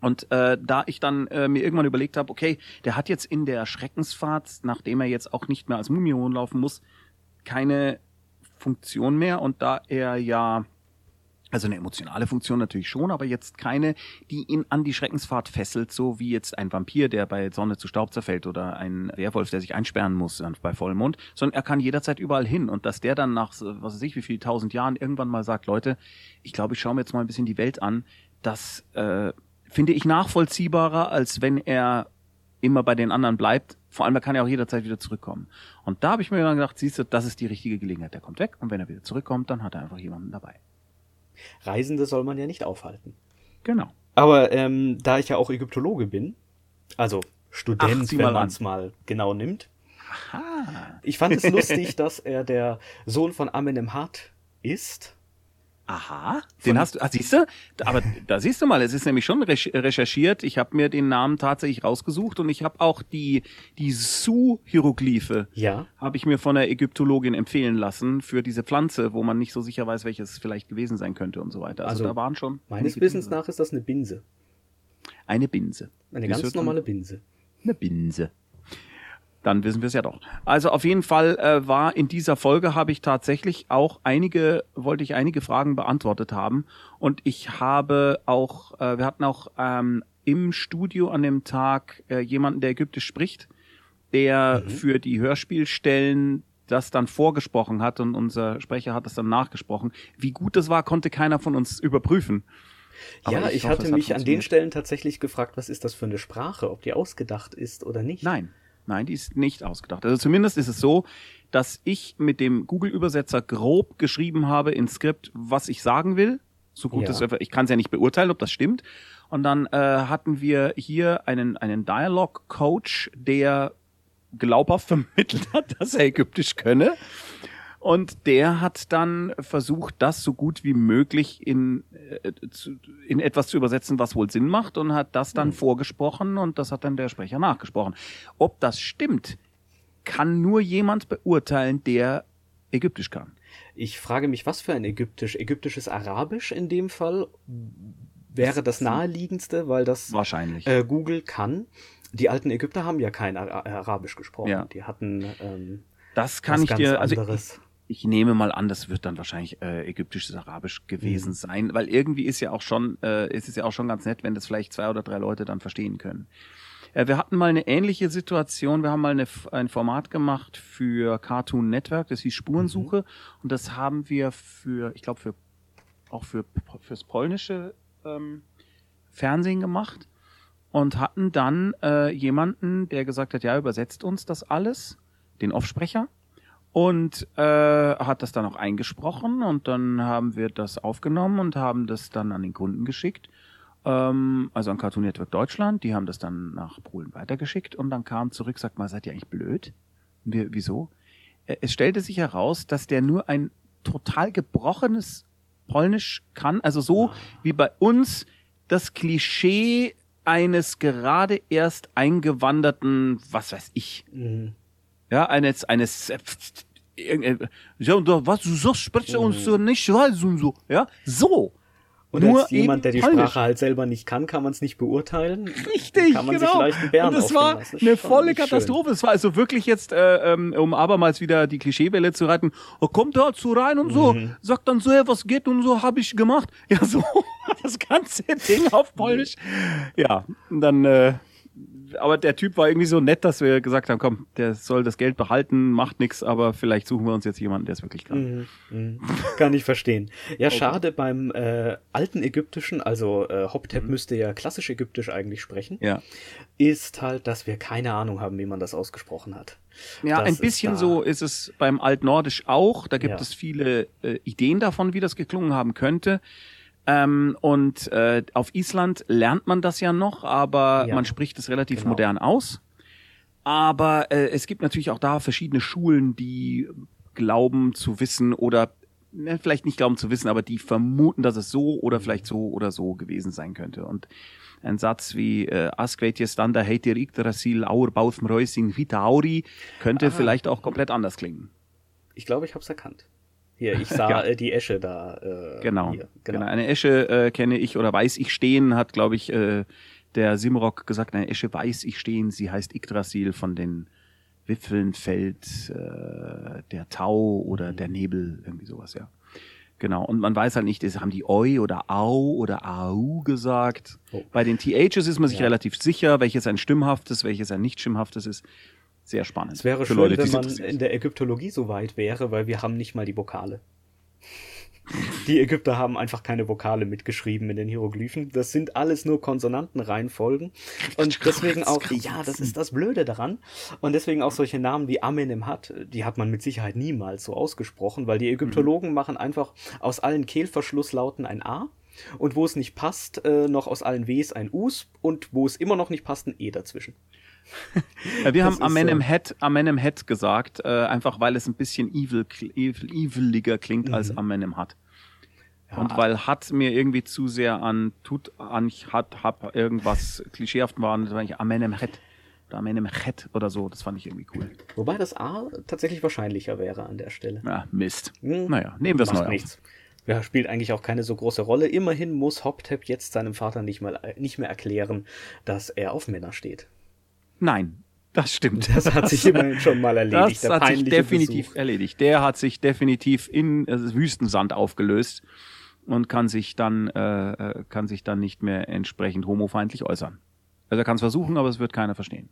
Und äh, da ich dann äh, mir irgendwann überlegt habe, okay, der hat jetzt in der Schreckensfahrt, nachdem er jetzt auch nicht mehr als Mumie laufen muss, keine Funktion mehr und da er ja also eine emotionale Funktion natürlich schon, aber jetzt keine, die ihn an die Schreckensfahrt fesselt, so wie jetzt ein Vampir, der bei Sonne zu Staub zerfällt oder ein Werwolf, der sich einsperren muss bei Vollmond, sondern er kann jederzeit überall hin und dass der dann nach, was weiß ich, wie viel tausend Jahren irgendwann mal sagt, Leute, ich glaube, ich schaue mir jetzt mal ein bisschen die Welt an, das äh, finde ich nachvollziehbarer, als wenn er immer bei den anderen bleibt. Vor allem, er kann ja auch jederzeit wieder zurückkommen. Und da habe ich mir dann gedacht, siehst du, das ist die richtige Gelegenheit. Der kommt weg und wenn er wieder zurückkommt, dann hat er einfach jemanden dabei. Reisende soll man ja nicht aufhalten. Genau. Aber ähm, da ich ja auch Ägyptologe bin, also Student, Ach, wenn man an. es mal genau nimmt, ich fand es lustig, dass er der Sohn von Amenemhat ist. Aha, den hast du, ah, siehst du? Aber da siehst du mal, es ist nämlich schon rech- recherchiert. Ich habe mir den Namen tatsächlich rausgesucht und ich habe auch die, die Su-Hieroglyphe Ja. habe ich mir von der Ägyptologin empfehlen lassen für diese Pflanze, wo man nicht so sicher weiß, welches vielleicht gewesen sein könnte und so weiter. Also, Also, da waren schon Meines Wissens nach ist das eine Binse. eine Binse. Eine ganz normale Binse. Eine Binse. Dann wissen wir es ja doch. Also auf jeden Fall äh, war in dieser Folge habe ich tatsächlich auch einige, wollte ich einige Fragen beantwortet haben. Und ich habe auch, äh, wir hatten auch ähm, im Studio an dem Tag äh, jemanden, der Ägyptisch spricht, der für die Hörspielstellen das dann vorgesprochen hat und unser Sprecher hat das dann nachgesprochen. Wie gut das war, konnte keiner von uns überprüfen. Aber ja, ich ich, hoffe, hatte hat mich an den. Stellen tatsächlich gefragt, was ist das für eine Sprache, ob die ausgedacht ist oder nicht. Nein, nein, die ist nicht ausgedacht. Also zumindest ist es so, dass ich mit dem Google-Übersetzer grob geschrieben habe ins Skript, was ich sagen will. So gut Ja. es ich kann es ja nicht beurteilen, ob das stimmt. Und dann äh, hatten wir hier einen, einen Dialog-Coach, der glaubhaft vermittelt hat, dass er Ägyptisch könne. Und der hat dann versucht, das so gut wie möglich in, äh, zu, in etwas zu übersetzen, was wohl Sinn macht und hat das dann vorgesprochen und das hat dann der Sprecher nachgesprochen. Ob das stimmt, kann nur jemand beurteilen, der Ägyptisch kann. Ich frage mich, was für ein Ägyptisch? Ägyptisches Arabisch in dem Fall wäre das naheliegendste, weil das Wahrscheinlich. äh, Google kann. Die alten Ägypter haben ja kein Ara Arabisch gesprochen. Ja. Die hatten ähm, das kann ich ganz dir, also anderes. ich, ich nehme mal an, das wird dann wahrscheinlich äh, ägyptisches Arabisch gewesen Mhm. sein, weil irgendwie ist ja auch schon, äh, ist es ja auch schon ganz nett, wenn das vielleicht zwei oder drei Leute dann verstehen können. Äh, wir hatten mal eine ähnliche Situation. Wir haben mal eine, ein Format gemacht für Cartoon Network, das hieß Spurensuche. Mhm. Und das haben wir für, ich glaube, für auch für fürs polnische ähm, Fernsehen gemacht und hatten dann äh, jemanden, der gesagt hat, ja, übersetzt uns das alles, den Offsprecher. Und äh, hat das dann auch eingesprochen und dann haben wir das aufgenommen und haben das dann an den Kunden geschickt. Ähm, also an Cartoon Network Deutschland, die haben das dann nach Polen weitergeschickt und dann kam zurück, sagt mal, seid ihr eigentlich blöd? Wir, wieso? Äh, Es stellte sich heraus, dass der nur ein total gebrochenes Polnisch kann, also so wie bei uns das Klischee eines gerade erst eingewanderten, was weiß ich, Mhm. Ja, eines, eines, äh, irgend- ja, und da, was du sagst, sprichst uns so nicht weiß und so, ja, so. Und Nur als jemand, der die polnisch. Sprache halt selber nicht kann, kann man es nicht beurteilen. Richtig, Kann man sich genau. vielleicht einen Bären und auffinden war. Das eine volle. Katastrophe. Es war also wirklich jetzt, äh, ähm, um abermals wieder die Klischeewelle zu reiten, oh, kommt da so rein und so, Mhm. sagt dann so, hey, was geht und so, habe ich gemacht. Ja, so das ganze Ding auf Polnisch. Ja, und dann, äh, aber der Typ war irgendwie so nett, dass wir gesagt haben, komm, der soll das Geld behalten, macht nichts, aber vielleicht suchen wir uns jetzt jemanden, der es wirklich kann. Mhm, mhm. Kann ich verstehen. Ja, schade beim äh, alten Ägyptischen, also äh, Hoptep müsste ja klassisch Ägyptisch eigentlich sprechen, Ja. ist halt, dass wir keine Ahnung haben, wie man das ausgesprochen hat. Ja, Das ein bisschen so ist es beim Altnordisch auch. Da gibt Ja. es viele äh, Ideen davon, wie das geklungen haben könnte. Ähm, und äh, auf Island lernt man das ja noch, aber Ja. man spricht es relativ Genau. modern aus. Aber äh, es gibt natürlich auch da verschiedene Schulen, die glauben zu wissen oder ne, vielleicht nicht glauben zu wissen, aber die vermuten, dass es so oder vielleicht so oder so gewesen sein könnte. Und ein Satz wie äh, Askveitje standa heitir Yggdrasil aur bauthm reusing vitauri könnte Ah. vielleicht auch komplett anders klingen. Ich glaube, ich habe es erkannt. Hier, ich sah Ja. äh, die Esche da. Äh, Genau. Hier. genau. Eine Esche äh, kenne ich oder weiß ich stehen, hat, glaube ich, äh, der Simrock gesagt, eine Esche weiß ich stehen, sie heißt Yggdrasil von den Wipfeln fällt äh, der Tau oder der Nebel, irgendwie sowas, ja. Genau, und man weiß halt nicht, haben die Oi oder Au oder Au gesagt. Oh. Bei den THs ist man sich Ja. relativ sicher, welches ein stimmhaftes, welches ein nicht stimmhaftes ist. Sehr spannend. Es wäre schön, Leute, wenn man in der Ägyptologie so weit wäre, weil wir haben nicht mal die Vokale. Die Ägypter haben einfach keine Vokale mitgeschrieben in den Hieroglyphen. Das sind alles nur Konsonantenreihenfolgen. Und deswegen auch, ja, das ist das Blöde daran. Und deswegen auch solche Namen wie Amenemhat, die hat man mit Sicherheit niemals so ausgesprochen, weil die Ägyptologen machen einfach aus allen Kehlverschlusslauten ein A. Und wo es nicht passt, äh, noch aus allen Ws ein Us und wo es immer noch nicht passt, ein E dazwischen. Ja, wir Das haben Amenem so. Head, Amenem Head gesagt, äh, einfach weil es ein bisschen evil, evil, eviliger klingt Mhm. als Amenem Hat. Und weil Hat mir irgendwie zu sehr an tut, an hat, hab irgendwas klischeehaft war, das war eigentlich Amenem Head oder Amenem Head oder so, das fand ich irgendwie cool. Wobei das A tatsächlich wahrscheinlicher wäre an der Stelle. Ja, Mist. Hm, Naja, nehmen wir es neu nichts. Ja, spielt eigentlich auch keine so große Rolle. Immerhin muss Hoptep jetzt seinem Vater nicht, mal, nicht mehr erklären, dass er auf Männer steht. Nein, das stimmt. Das hat sich immerhin schon mal erledigt. Das der hat sich definitiv Besuch. erledigt. Der hat sich definitiv in äh, Wüstensand aufgelöst und kann sich dann äh, äh, kann sich dann nicht mehr entsprechend homofeindlich äußern. Also er kann es versuchen, aber es wird keiner verstehen.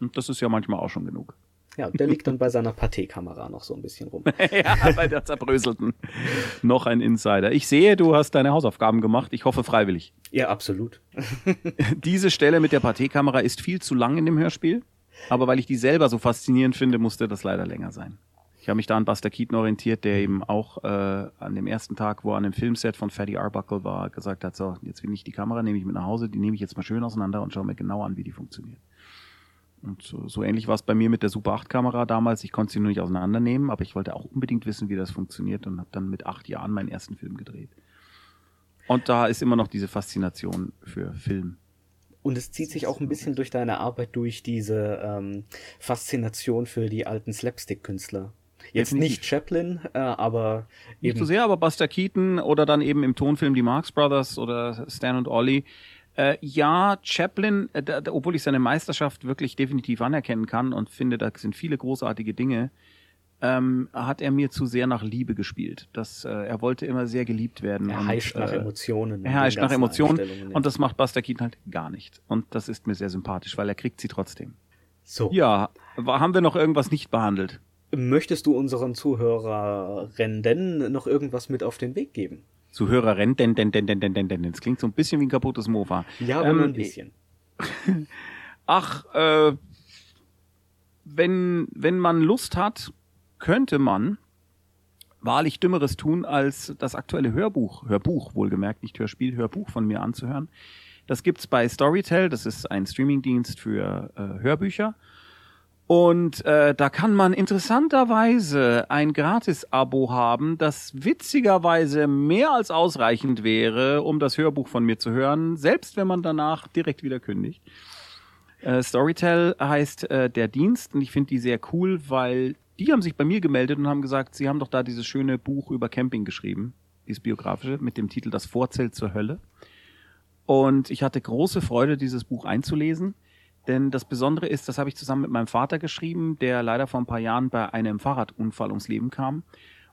Und das ist ja manchmal auch schon genug. Ja, der liegt dann bei seiner Pathé-Kamera noch so ein bisschen rum. ja, bei der zerbröselten. Noch ein Insider. Ich sehe, du hast deine Hausaufgaben gemacht. Ich hoffe freiwillig. Ja, absolut. Diese Stelle mit der Pathé-Kamera ist viel zu lang in dem Hörspiel. Aber weil ich die selber so faszinierend finde, musste das leider länger sein. Ich habe mich da an Buster Keaton orientiert, der eben auch äh, an dem ersten Tag, wo er an dem Filmset von Fatty Arbuckle war, gesagt hat, so, jetzt will ich die Kamera, nehme ich mit nach Hause, die nehme ich jetzt mal schön auseinander und schaue mir genau an, wie die funktioniert. Und so, so ähnlich war es bei mir mit der Super 8 Kamera damals. Ich konnte sie nur nicht auseinandernehmen, aber ich wollte auch unbedingt wissen, wie das funktioniert und habe dann mit acht Jahren meinen ersten Film gedreht. Und da ist immer noch diese Faszination für Film. Und es zieht sich auch ein bisschen durch deine Arbeit durch diese ähm, Faszination für die alten Slapstick-Künstler. Jetzt Definitiv. nicht Chaplin, äh, aber Nicht eben so sehr, aber Buster Keaton oder dann eben im Tonfilm die Marx Brothers oder Stan und Ollie. Äh, ja, Chaplin, äh, da, obwohl ich seine Meisterschaft wirklich definitiv anerkennen kann und finde, da sind viele großartige Dinge, ähm, hat er mir zu sehr nach Liebe gespielt. Das, äh, er wollte immer sehr geliebt werden. er und, heischt nach äh, Emotionen. Er heischt nach Emotionen und das macht Buster Keaton halt gar nicht. Und das ist mir sehr sympathisch, weil er kriegt sie trotzdem. so. Ja, haben wir noch irgendwas nicht behandelt? Möchtest du unseren Zuhörerinnen noch irgendwas mit auf den Weg geben? Zuhörerin, denn, denn, denn, denn, denn, denn, denn. Das klingt so ein bisschen wie ein kaputtes Mofa. Ja, aber Ähm, nur ein bisschen. Ach, äh, wenn, wenn man Lust hat, könnte man wahrlich Dümmeres tun, als das aktuelle Hörbuch, Hörbuch wohlgemerkt, nicht Hörspiel, Hörbuch von mir anzuhören. Das gibt's bei Storytel, das ist ein Streamingdienst für äh, Hörbücher. Und äh, da kann man interessanterweise ein Gratis-Abo haben, das witzigerweise mehr als ausreichend wäre, um das Hörbuch von mir zu hören, selbst wenn man danach direkt wieder kündigt. Äh, Storytel heißt äh, der Dienst und ich finde die sehr cool, weil die haben sich bei mir gemeldet und haben gesagt, sie haben doch da dieses schöne Buch über Camping geschrieben. dieses biografische, mit dem Titel Das Vorzelt zur Hölle. Und ich hatte große Freude, dieses Buch einzulesen. Denn das Besondere ist, das habe ich zusammen mit meinem Vater geschrieben, der leider vor ein paar Jahren bei einem Fahrradunfall ums Leben kam.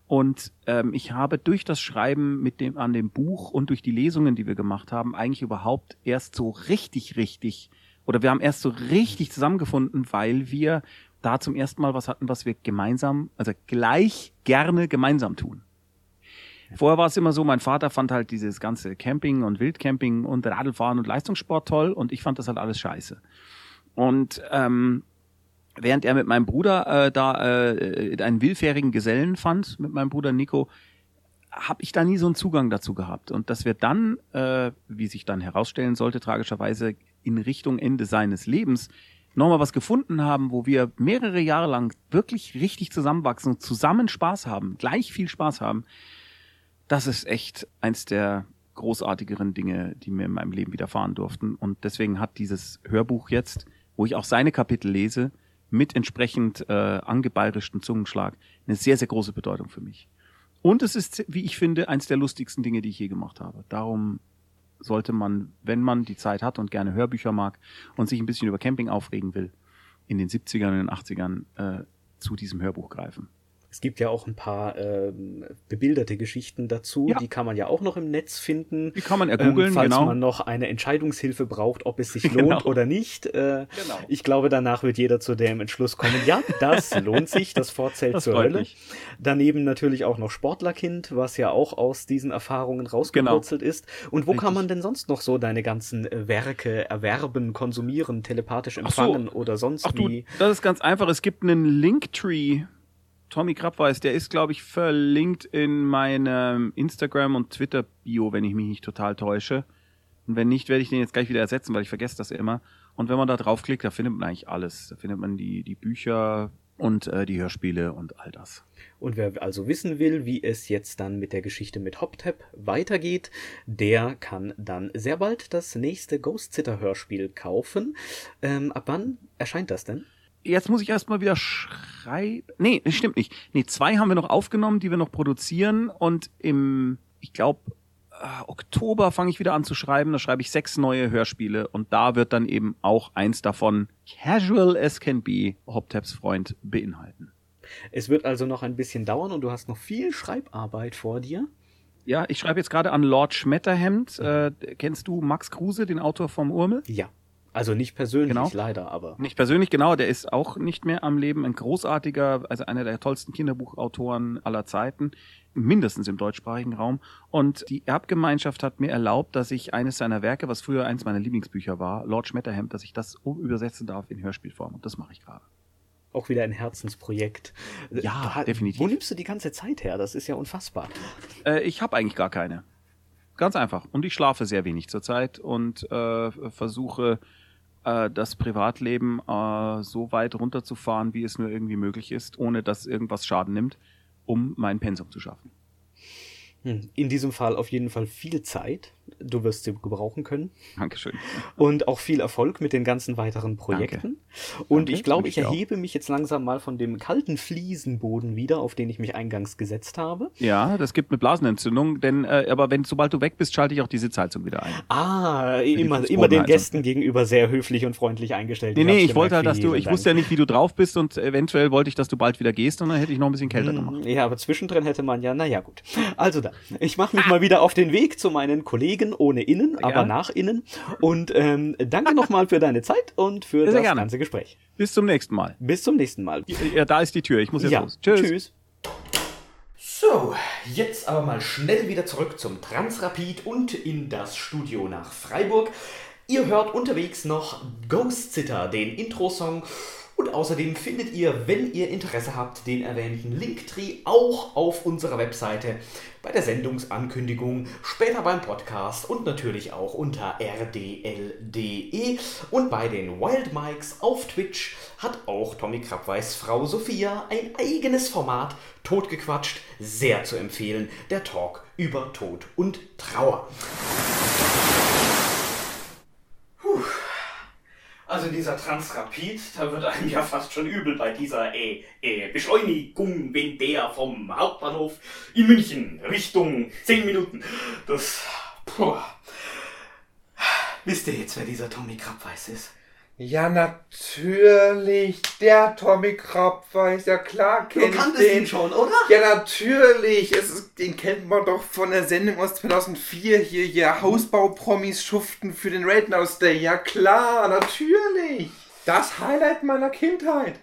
Und ähm, ich habe durch das Schreiben mit dem, an dem Buch und durch die Lesungen, die wir gemacht haben, eigentlich überhaupt erst so richtig, richtig, oder wir haben erst so richtig zusammengefunden, weil wir da zum ersten Mal was hatten, was wir gemeinsam, also gleich gerne gemeinsam tun. Vorher war es immer so, mein Vater fand halt dieses ganze Camping und Wildcamping und Radlfahren und Leistungssport toll und ich fand das halt alles scheiße. Und ähm, während er mit meinem Bruder äh, da äh, einen willfährigen Gesellen fand, mit meinem Bruder Nico, habe ich da nie so einen Zugang dazu gehabt. Und dass wir dann, äh, wie sich dann herausstellen sollte, tragischerweise in Richtung Ende seines Lebens nochmal was gefunden haben, wo wir mehrere Jahre lang wirklich richtig zusammenwachsen und zusammen Spaß haben, gleich viel Spaß haben, das ist echt eins der großartigeren Dinge, die mir in meinem Leben widerfahren durften. Und deswegen hat dieses Hörbuch jetzt, wo ich auch seine Kapitel lese, mit entsprechend äh, angebayerischten Zungenschlag, eine sehr, sehr große Bedeutung für mich. Und es ist, wie ich finde, eins der lustigsten Dinge, die ich je gemacht habe. Darum sollte man, wenn man die Zeit hat und gerne Hörbücher mag und sich ein bisschen über Camping aufregen will, in den 70ern und den 80ern äh, zu diesem Hörbuch greifen. Es gibt ja auch ein paar ähm, bebilderte Geschichten dazu, Ja. die kann man ja auch noch im Netz finden. Die kann man ergoogeln, ähm, falls genau. man noch eine Entscheidungshilfe braucht, ob es sich Genau. lohnt oder nicht. Äh, Genau. Ich glaube, danach wird jeder zu dem Entschluss kommen, ja, das lohnt sich, das Vorzelt Das zur Hölle. mich. Daneben natürlich auch noch Sportlerkind, was ja auch aus diesen Erfahrungen rausgewurzelt ist. Und wo kann Genau. Richtig. man denn sonst noch so deine ganzen äh, Werke erwerben, konsumieren, telepathisch Ach so. empfangen oder sonst Ach du, wie? das ist ganz einfach. Es gibt einen Linktree. Tommy Krabweis, der ist, glaube ich, verlinkt in meinem Instagram- und Twitter-Bio, wenn ich mich nicht total täusche. Und wenn nicht, werde ich den jetzt gleich wieder ersetzen, weil ich vergesse das immer. Und wenn man da draufklickt, da findet man eigentlich alles. Da findet man die, die Bücher und äh, die Hörspiele und all das. Und wer also wissen will, wie es jetzt dann mit der Geschichte mit HopTap weitergeht, der kann dann sehr bald das nächste Ghost Sitter Hörspiel kaufen. Ähm, ab wann erscheint das denn? Jetzt muss ich erstmal wieder schreiben. Nee, das stimmt nicht. Nee, zwei haben wir noch aufgenommen, die wir noch produzieren. Und im, ich glaube, Oktober fange ich wieder an zu schreiben. Da schreibe ich sechs neue Hörspiele. Und da wird dann eben auch eins davon, casual as can be, Hoptaps Freund, beinhalten. Es wird also noch ein bisschen dauern und du hast noch viel Schreibarbeit vor dir. Ja, ich schreibe jetzt gerade an Lord Schmetterhemd. Äh, kennst du Max Kruse, den Autor vom Urmel? Ja. Also nicht persönlich, Genau. leider, aber. Nicht persönlich, genau, der ist auch nicht mehr am Leben. Ein großartiger, also einer der tollsten Kinderbuchautoren aller Zeiten, mindestens im deutschsprachigen Raum. Und die Erbgemeinschaft hat mir erlaubt, dass ich eines seiner Werke, was früher eins meiner Lieblingsbücher war, Lord Schmetterhemd, dass ich das übersetzen darf in Hörspielform. Und das mache ich gerade. Auch wieder ein Herzensprojekt. Ja, Da- definitiv. Wo nimmst du die ganze Zeit her? Das ist ja unfassbar. Äh, ich habe eigentlich gar keine. Ganz einfach. Und ich schlafe sehr wenig zurzeit und äh, versuche äh, das Privatleben äh, so weit runterzufahren, wie es nur irgendwie möglich ist, ohne dass irgendwas Schaden nimmt, um mein Pensum zu schaffen. Hm. In diesem Fall auf jeden Fall viel Zeit. Du wirst sie gebrauchen können. Dankeschön. Und auch viel Erfolg mit den ganzen weiteren Projekten. Und Danke. ich glaube, ich dir auch. erhebe mich jetzt langsam mal von dem kalten Fliesenboden wieder, auf den ich mich eingangs gesetzt habe. Ja, das gibt eine Blasenentzündung, denn äh, aber wenn sobald du weg bist, schalte ich auch die Sitzheizung wieder ein. Ah, immer, immer den Gästen gegenüber sehr höflich und freundlich eingestellt. Nee, nee, ich wollte halt, dass du, ich wusste ja nicht, wie du drauf bist und eventuell wollte ich, dass du bald wieder gehst und dann hätte ich noch ein bisschen kälter gemacht. Hm, Ja, aber zwischendrin hätte man ja, naja, gut. Also dann, ich mache mich mal wieder auf den Weg zu meinen Kollegen ohne innen, aber Ja. nach innen. Und ähm, danke nochmal für deine Zeit und für Sehr das gerne. ganze Gespräch. Bis zum nächsten Mal. Bis zum nächsten Mal. Ja, da ist die Tür. Ich muss jetzt Ja, los. Tschüss. tschüss. So, jetzt aber mal schnell wieder zurück zum Transrapid und in das Studio nach Freiburg. Ihr hört unterwegs noch Ghost Sitter, den Intro-Song. Und außerdem findet ihr, wenn ihr Interesse habt, den erwähnten Linktree auch auf unserer Webseite, bei der Sendungsankündigung, später beim Podcast und natürlich auch unter rdl.de. Und bei den Wild Mikes auf Twitch hat auch Tommy Krabweis Frau Sophia ein eigenes Format, Totgequatscht, sehr zu empfehlen, der Talk über Tod und Trauer. Puh. Also dieser Transrapid, da wird einem ja fast schon übel bei dieser äh, äh, Beschleunigung, wenn der vom Hauptbahnhof in München Richtung 10 Minuten. Das. Puh. Wisst ihr jetzt, wer dieser Tommy Krabweis ist? Ja, natürlich. Der Tommy Krabweis, ja klar Du kenn ich kanntest den. ihn schon, oder? Ja, natürlich. Es ist, den kennt man doch von der Sendung aus 2004. Hier, hier, Hausbau-Promis schuften für den Rednose Day. Ja, klar, natürlich. Das Highlight meiner Kindheit.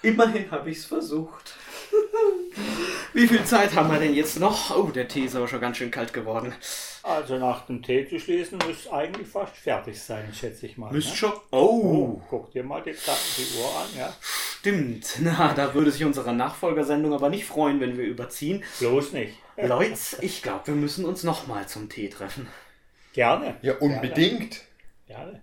Immerhin habe ich's versucht. Wie viel Zeit haben wir denn jetzt noch? Oh, der Tee ist aber schon ganz schön kalt geworden. Also nach dem Tee zu schließen, muss eigentlich fast fertig sein, schätze ich mal. Müsst ne? schon. Oh, Oh, guck dir mal die, die Uhr an, ja. stimmt. Na, da würde sich unsere Nachfolgersendung aber nicht freuen, wenn wir überziehen. Bloß nicht. Leute, ich glaube, wir müssen uns nochmal zum Tee treffen. Gerne. Ja, unbedingt. Gerne.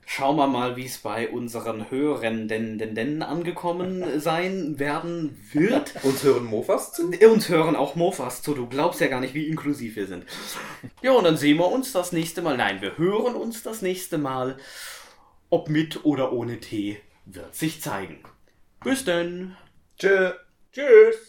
Schauen wir mal, wie es bei unseren Hörern denn, denn, denn angekommen sein werden wird. Uns hören Mofas zu? Uns hören auch Mofas zu. Du glaubst ja gar nicht, wie inklusiv wir sind. Ja, und dann sehen wir uns das nächste Mal. Nein, wir hören uns das nächste Mal. Ob mit oder ohne Tee, wird sich zeigen. Bis denn. Tschö. Tschüss.